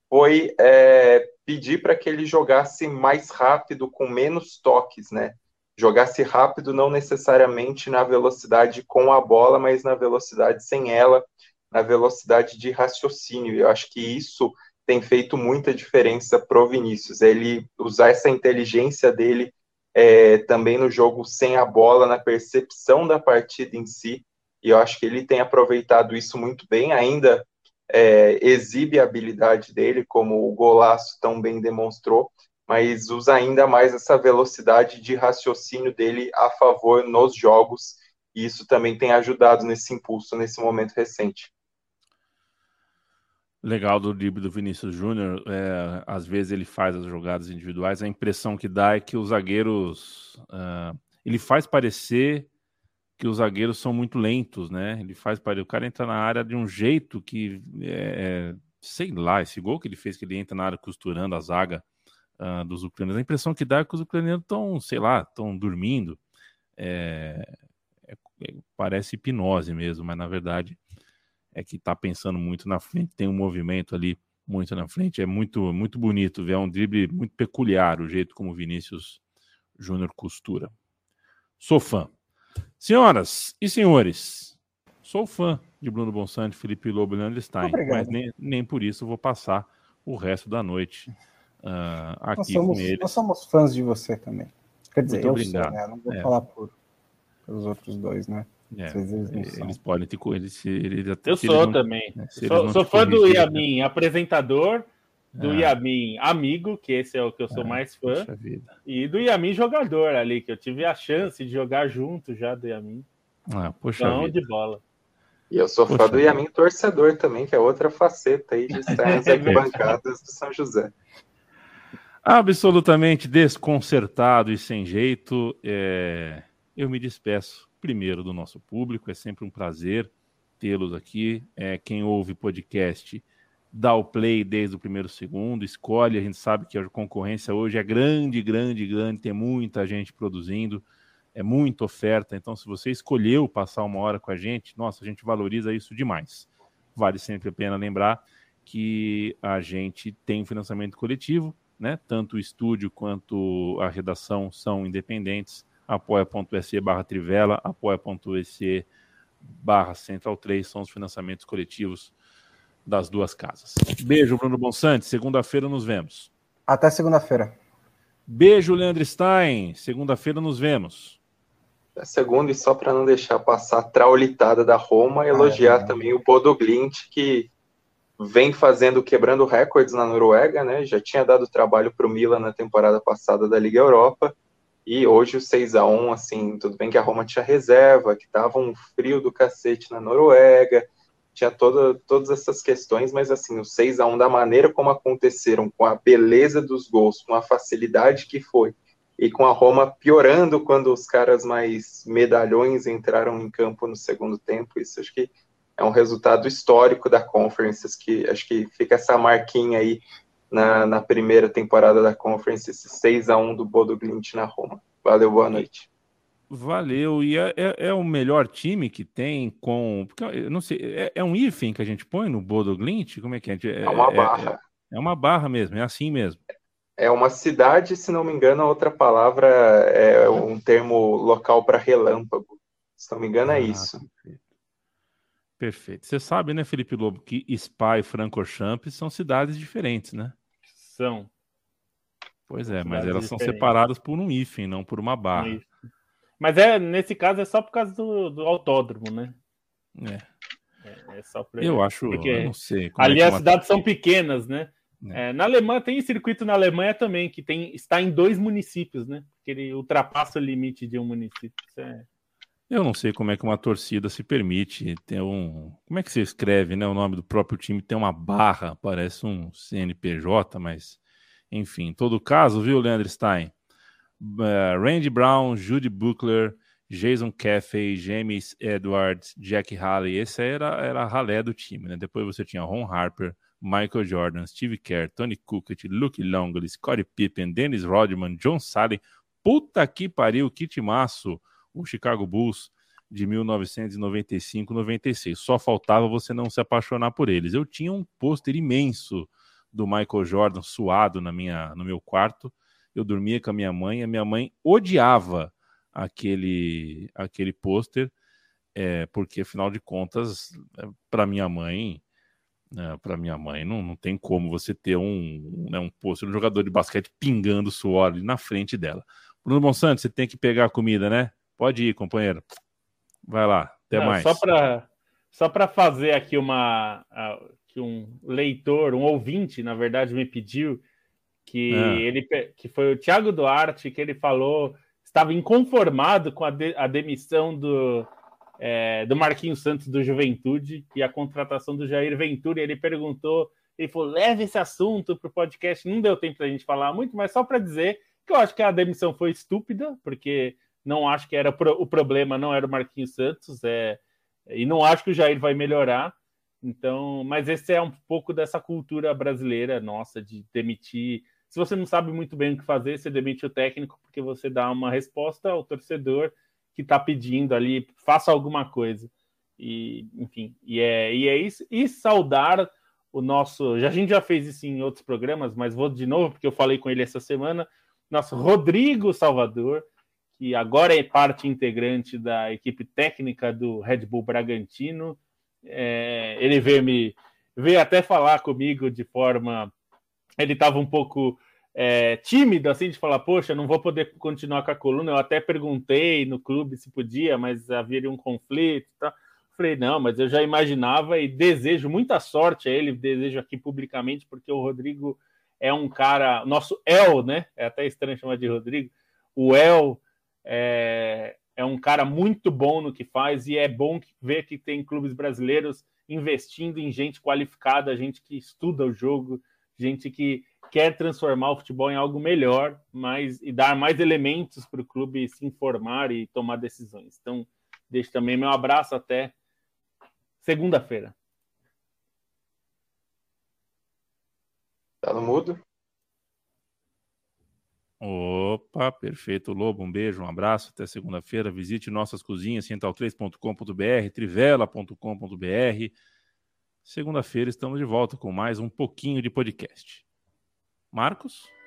foi é, pedir para que ele jogasse mais rápido, com menos toques, né? Jogasse rápido não necessariamente na velocidade com a bola, mas na velocidade sem ela, na velocidade de raciocínio. Eu acho que isso tem feito muita diferença pro Vinícius. Ele usar essa inteligência dele é, também no jogo sem a bola, na percepção da partida em si. E eu acho que ele tem aproveitado isso muito bem. Ainda é, exibe a habilidade dele, como o golaço tão bem demonstrou, mas usa ainda mais essa velocidade de raciocínio dele a favor nos jogos. E isso também tem ajudado nesse impulso nesse momento recente. Legal do drible do Vinícius Júnior, é, às vezes ele faz as jogadas individuais, a impressão que dá é que os zagueiros. Uh, ele faz parecer que os zagueiros são muito lentos, né? Ele faz parecer. O cara entra na área de um jeito que. É, sei lá, esse gol que ele fez, que ele entra na área costurando a zaga uh, dos ucranianos, a impressão que dá é que os ucranianos estão, sei lá, estão dormindo. É, é, parece hipnose mesmo, mas na verdade é que está pensando muito na frente, tem um movimento ali muito na frente. É muito, muito bonito ver, é um drible muito peculiar o jeito como o Vinícius Júnior costura. Sou fã. Senhoras e senhores, sou fã de Bruno Bonsante, Felipe Lobo e Leandro Stein, mas nem, nem por isso vou passar o resto da noite uh, aqui somos, com eles. Nós somos fãs de você também. Quer dizer, Muito eu obrigado. Sou, né? não vou é. falar por, pelos outros dois, né? É, eles, podem te eles, eles até, Eu sou não, também. Né, sou, sou fã do Yamin, apresentador, do ah. Yamin amigo, que esse é o que eu sou ah, mais fã, e do Yamin jogador ali, que eu tive a chance de jogar junto já do Yamin. Ah, poxa Não vida. de bola. E eu sou poxa fã do Yamin torcedor também, que é outra faceta aí de [LAUGHS] estar nas arquibancadas do São José. Absolutamente desconcertado e sem jeito, é... eu me despeço primeiro do nosso público. É sempre um prazer tê-los aqui. É, quem ouve podcast dá o play desde o primeiro segundo, escolhe. A gente sabe que a concorrência hoje é grande, grande, grande, tem muita gente produzindo, é muita oferta. Então, se você escolheu passar uma hora com a gente, nossa, a gente valoriza isso demais. Vale sempre a pena lembrar que a gente tem um financiamento coletivo, né? Tanto o estúdio quanto a redação são independentes. apoia.se barra Trivela, apoia.se barra Central 3 são os financiamentos coletivos das duas casas. Beijo, Bruno Bonsante. Segunda-feira nos vemos. Até segunda-feira. Beijo, Leandro Stein. Segunda-feira nos vemos. É segunda, e só para não deixar passar a traulitada da Roma, elogiar é, também o Bodo Glint, que vem fazendo, quebrando recordes na Noruega, né? Já tinha dado trabalho para o Milan na temporada passada da Liga Europa. E hoje o 6 a 1 assim, tudo bem que a Roma tinha reserva, que tava um frio do cacete na Noruega, tinha toda, todas essas questões, mas assim, o 6 a 1 da maneira como aconteceram, com a beleza dos gols, com a facilidade que foi, e com a Roma piorando quando os caras mais medalhões entraram em campo no segundo tempo, isso acho que é um resultado histórico da Conference, que acho que fica essa marquinha aí na, na primeira temporada da Conference, esse 6 a 1 do Bodo Glint na Roma. Valeu, boa noite. Valeu. E é, é, é, o melhor time que tem com. Porque, eu não sei, é, é um hífen que a gente põe no Bodo Glint? Como é que é? É, é uma é, barra. É, é, uma barra mesmo, é assim mesmo. É uma cidade, se não me engano, a outra palavra é um termo local para relâmpago. Se não me engano, é ah, isso. Perfeito. perfeito. Você sabe, né, Felipe Lobo, que Spa e Francorchamps são cidades diferentes, né? São. Pois é, mas elas são separadas por um hífen, não por uma barra. Um mas é, nesse caso é só por causa do, do autódromo, né? É. é, é só pra... Eu acho, Porque eu não sei. ali é as cidades são pequenas, né? É. é. na Alemanha tem circuito na Alemanha também, que tem, está em dois municípios, né? Que ele ultrapassa o limite de um município. É... Eu não sei como é que uma torcida se permite ter um. Como é que você escreve, né? O nome do próprio time tem uma barra, parece um CNPJ, mas enfim, em todo caso, viu, Leandro Stein? uh, Randy Brown, Judy Buckler, Jason Caffey, James Edwards, Jack Halley. Esse era, era a ralé do time, né? Depois você tinha Ron Harper, Michael Jordan, Steve Kerr, Tony Kukoc, Luke Longley, Scottie Pippen, Dennis Rodman, John Sally. Puta que pariu, que timaço o Chicago Bulls de 1995-96. Só faltava você não se apaixonar por eles. Eu tinha um pôster imenso do Michael Jordan suado na minha, no meu quarto eu dormia com a minha mãe, a minha mãe odiava aquele, aquele pôster, é, porque afinal de contas, é, para minha mãe, né, para minha mãe, não, não tem como você ter um, né, um pôster, um jogador de basquete pingando suor ali na frente dela. Bruno Monsanto, você tem que pegar a comida, né? Pode ir, companheiro. Vai lá, até não, mais. Só para só fazer aqui uma que um leitor, um ouvinte, na verdade, me pediu que é. ele que foi o Thiago Duarte que ele falou estava inconformado com a, de, a demissão do, é, do Marquinhos Santos do Juventude e a contratação do Jair Ventura. Ele perguntou, ele falou: leve esse assunto para o podcast. Não deu tempo para a gente falar muito, mas só para dizer que eu acho que a demissão foi estúpida, porque não acho que era o problema, não era o Marquinhos Santos, é, e não acho que o Jair vai melhorar. Então, mas esse é um pouco dessa cultura brasileira nossa de demitir se você não sabe muito bem o que fazer, você demite o técnico porque você dá uma resposta ao torcedor que está pedindo ali, faça alguma coisa. E, enfim, e é, e é isso. E saudar o nosso. A gente já fez isso em outros programas, mas vou de novo, porque eu falei com ele essa semana. Nosso Rodrigo Salvador, que agora é parte integrante da equipe técnica do Red Bull Bragantino. É, ele veio me veio até falar comigo de forma ele estava um pouco é, tímido, assim, de falar, poxa, não vou poder continuar com a coluna. Eu até perguntei no clube se podia, mas havia um conflito. Tá? Falei, não, mas eu já imaginava e desejo muita sorte a ele, desejo aqui publicamente, porque o Rodrigo é um cara, nosso El, né? É até estranho chamar de Rodrigo. O El é, é um cara muito bom no que faz e é bom ver que tem clubes brasileiros investindo em gente qualificada, gente que estuda o jogo, gente que quer transformar o futebol em algo melhor, mas e dar mais elementos para o clube se informar e tomar decisões. Então, deixo também meu abraço até segunda-feira. Tá no mudo? Opa, perfeito, Lobo. Um beijo, um abraço. Até segunda-feira. Visite nossas cozinhas, central3.com.br, trivela.com.br. Segunda-feira estamos de volta com mais um pouquinho de podcast. Marcos?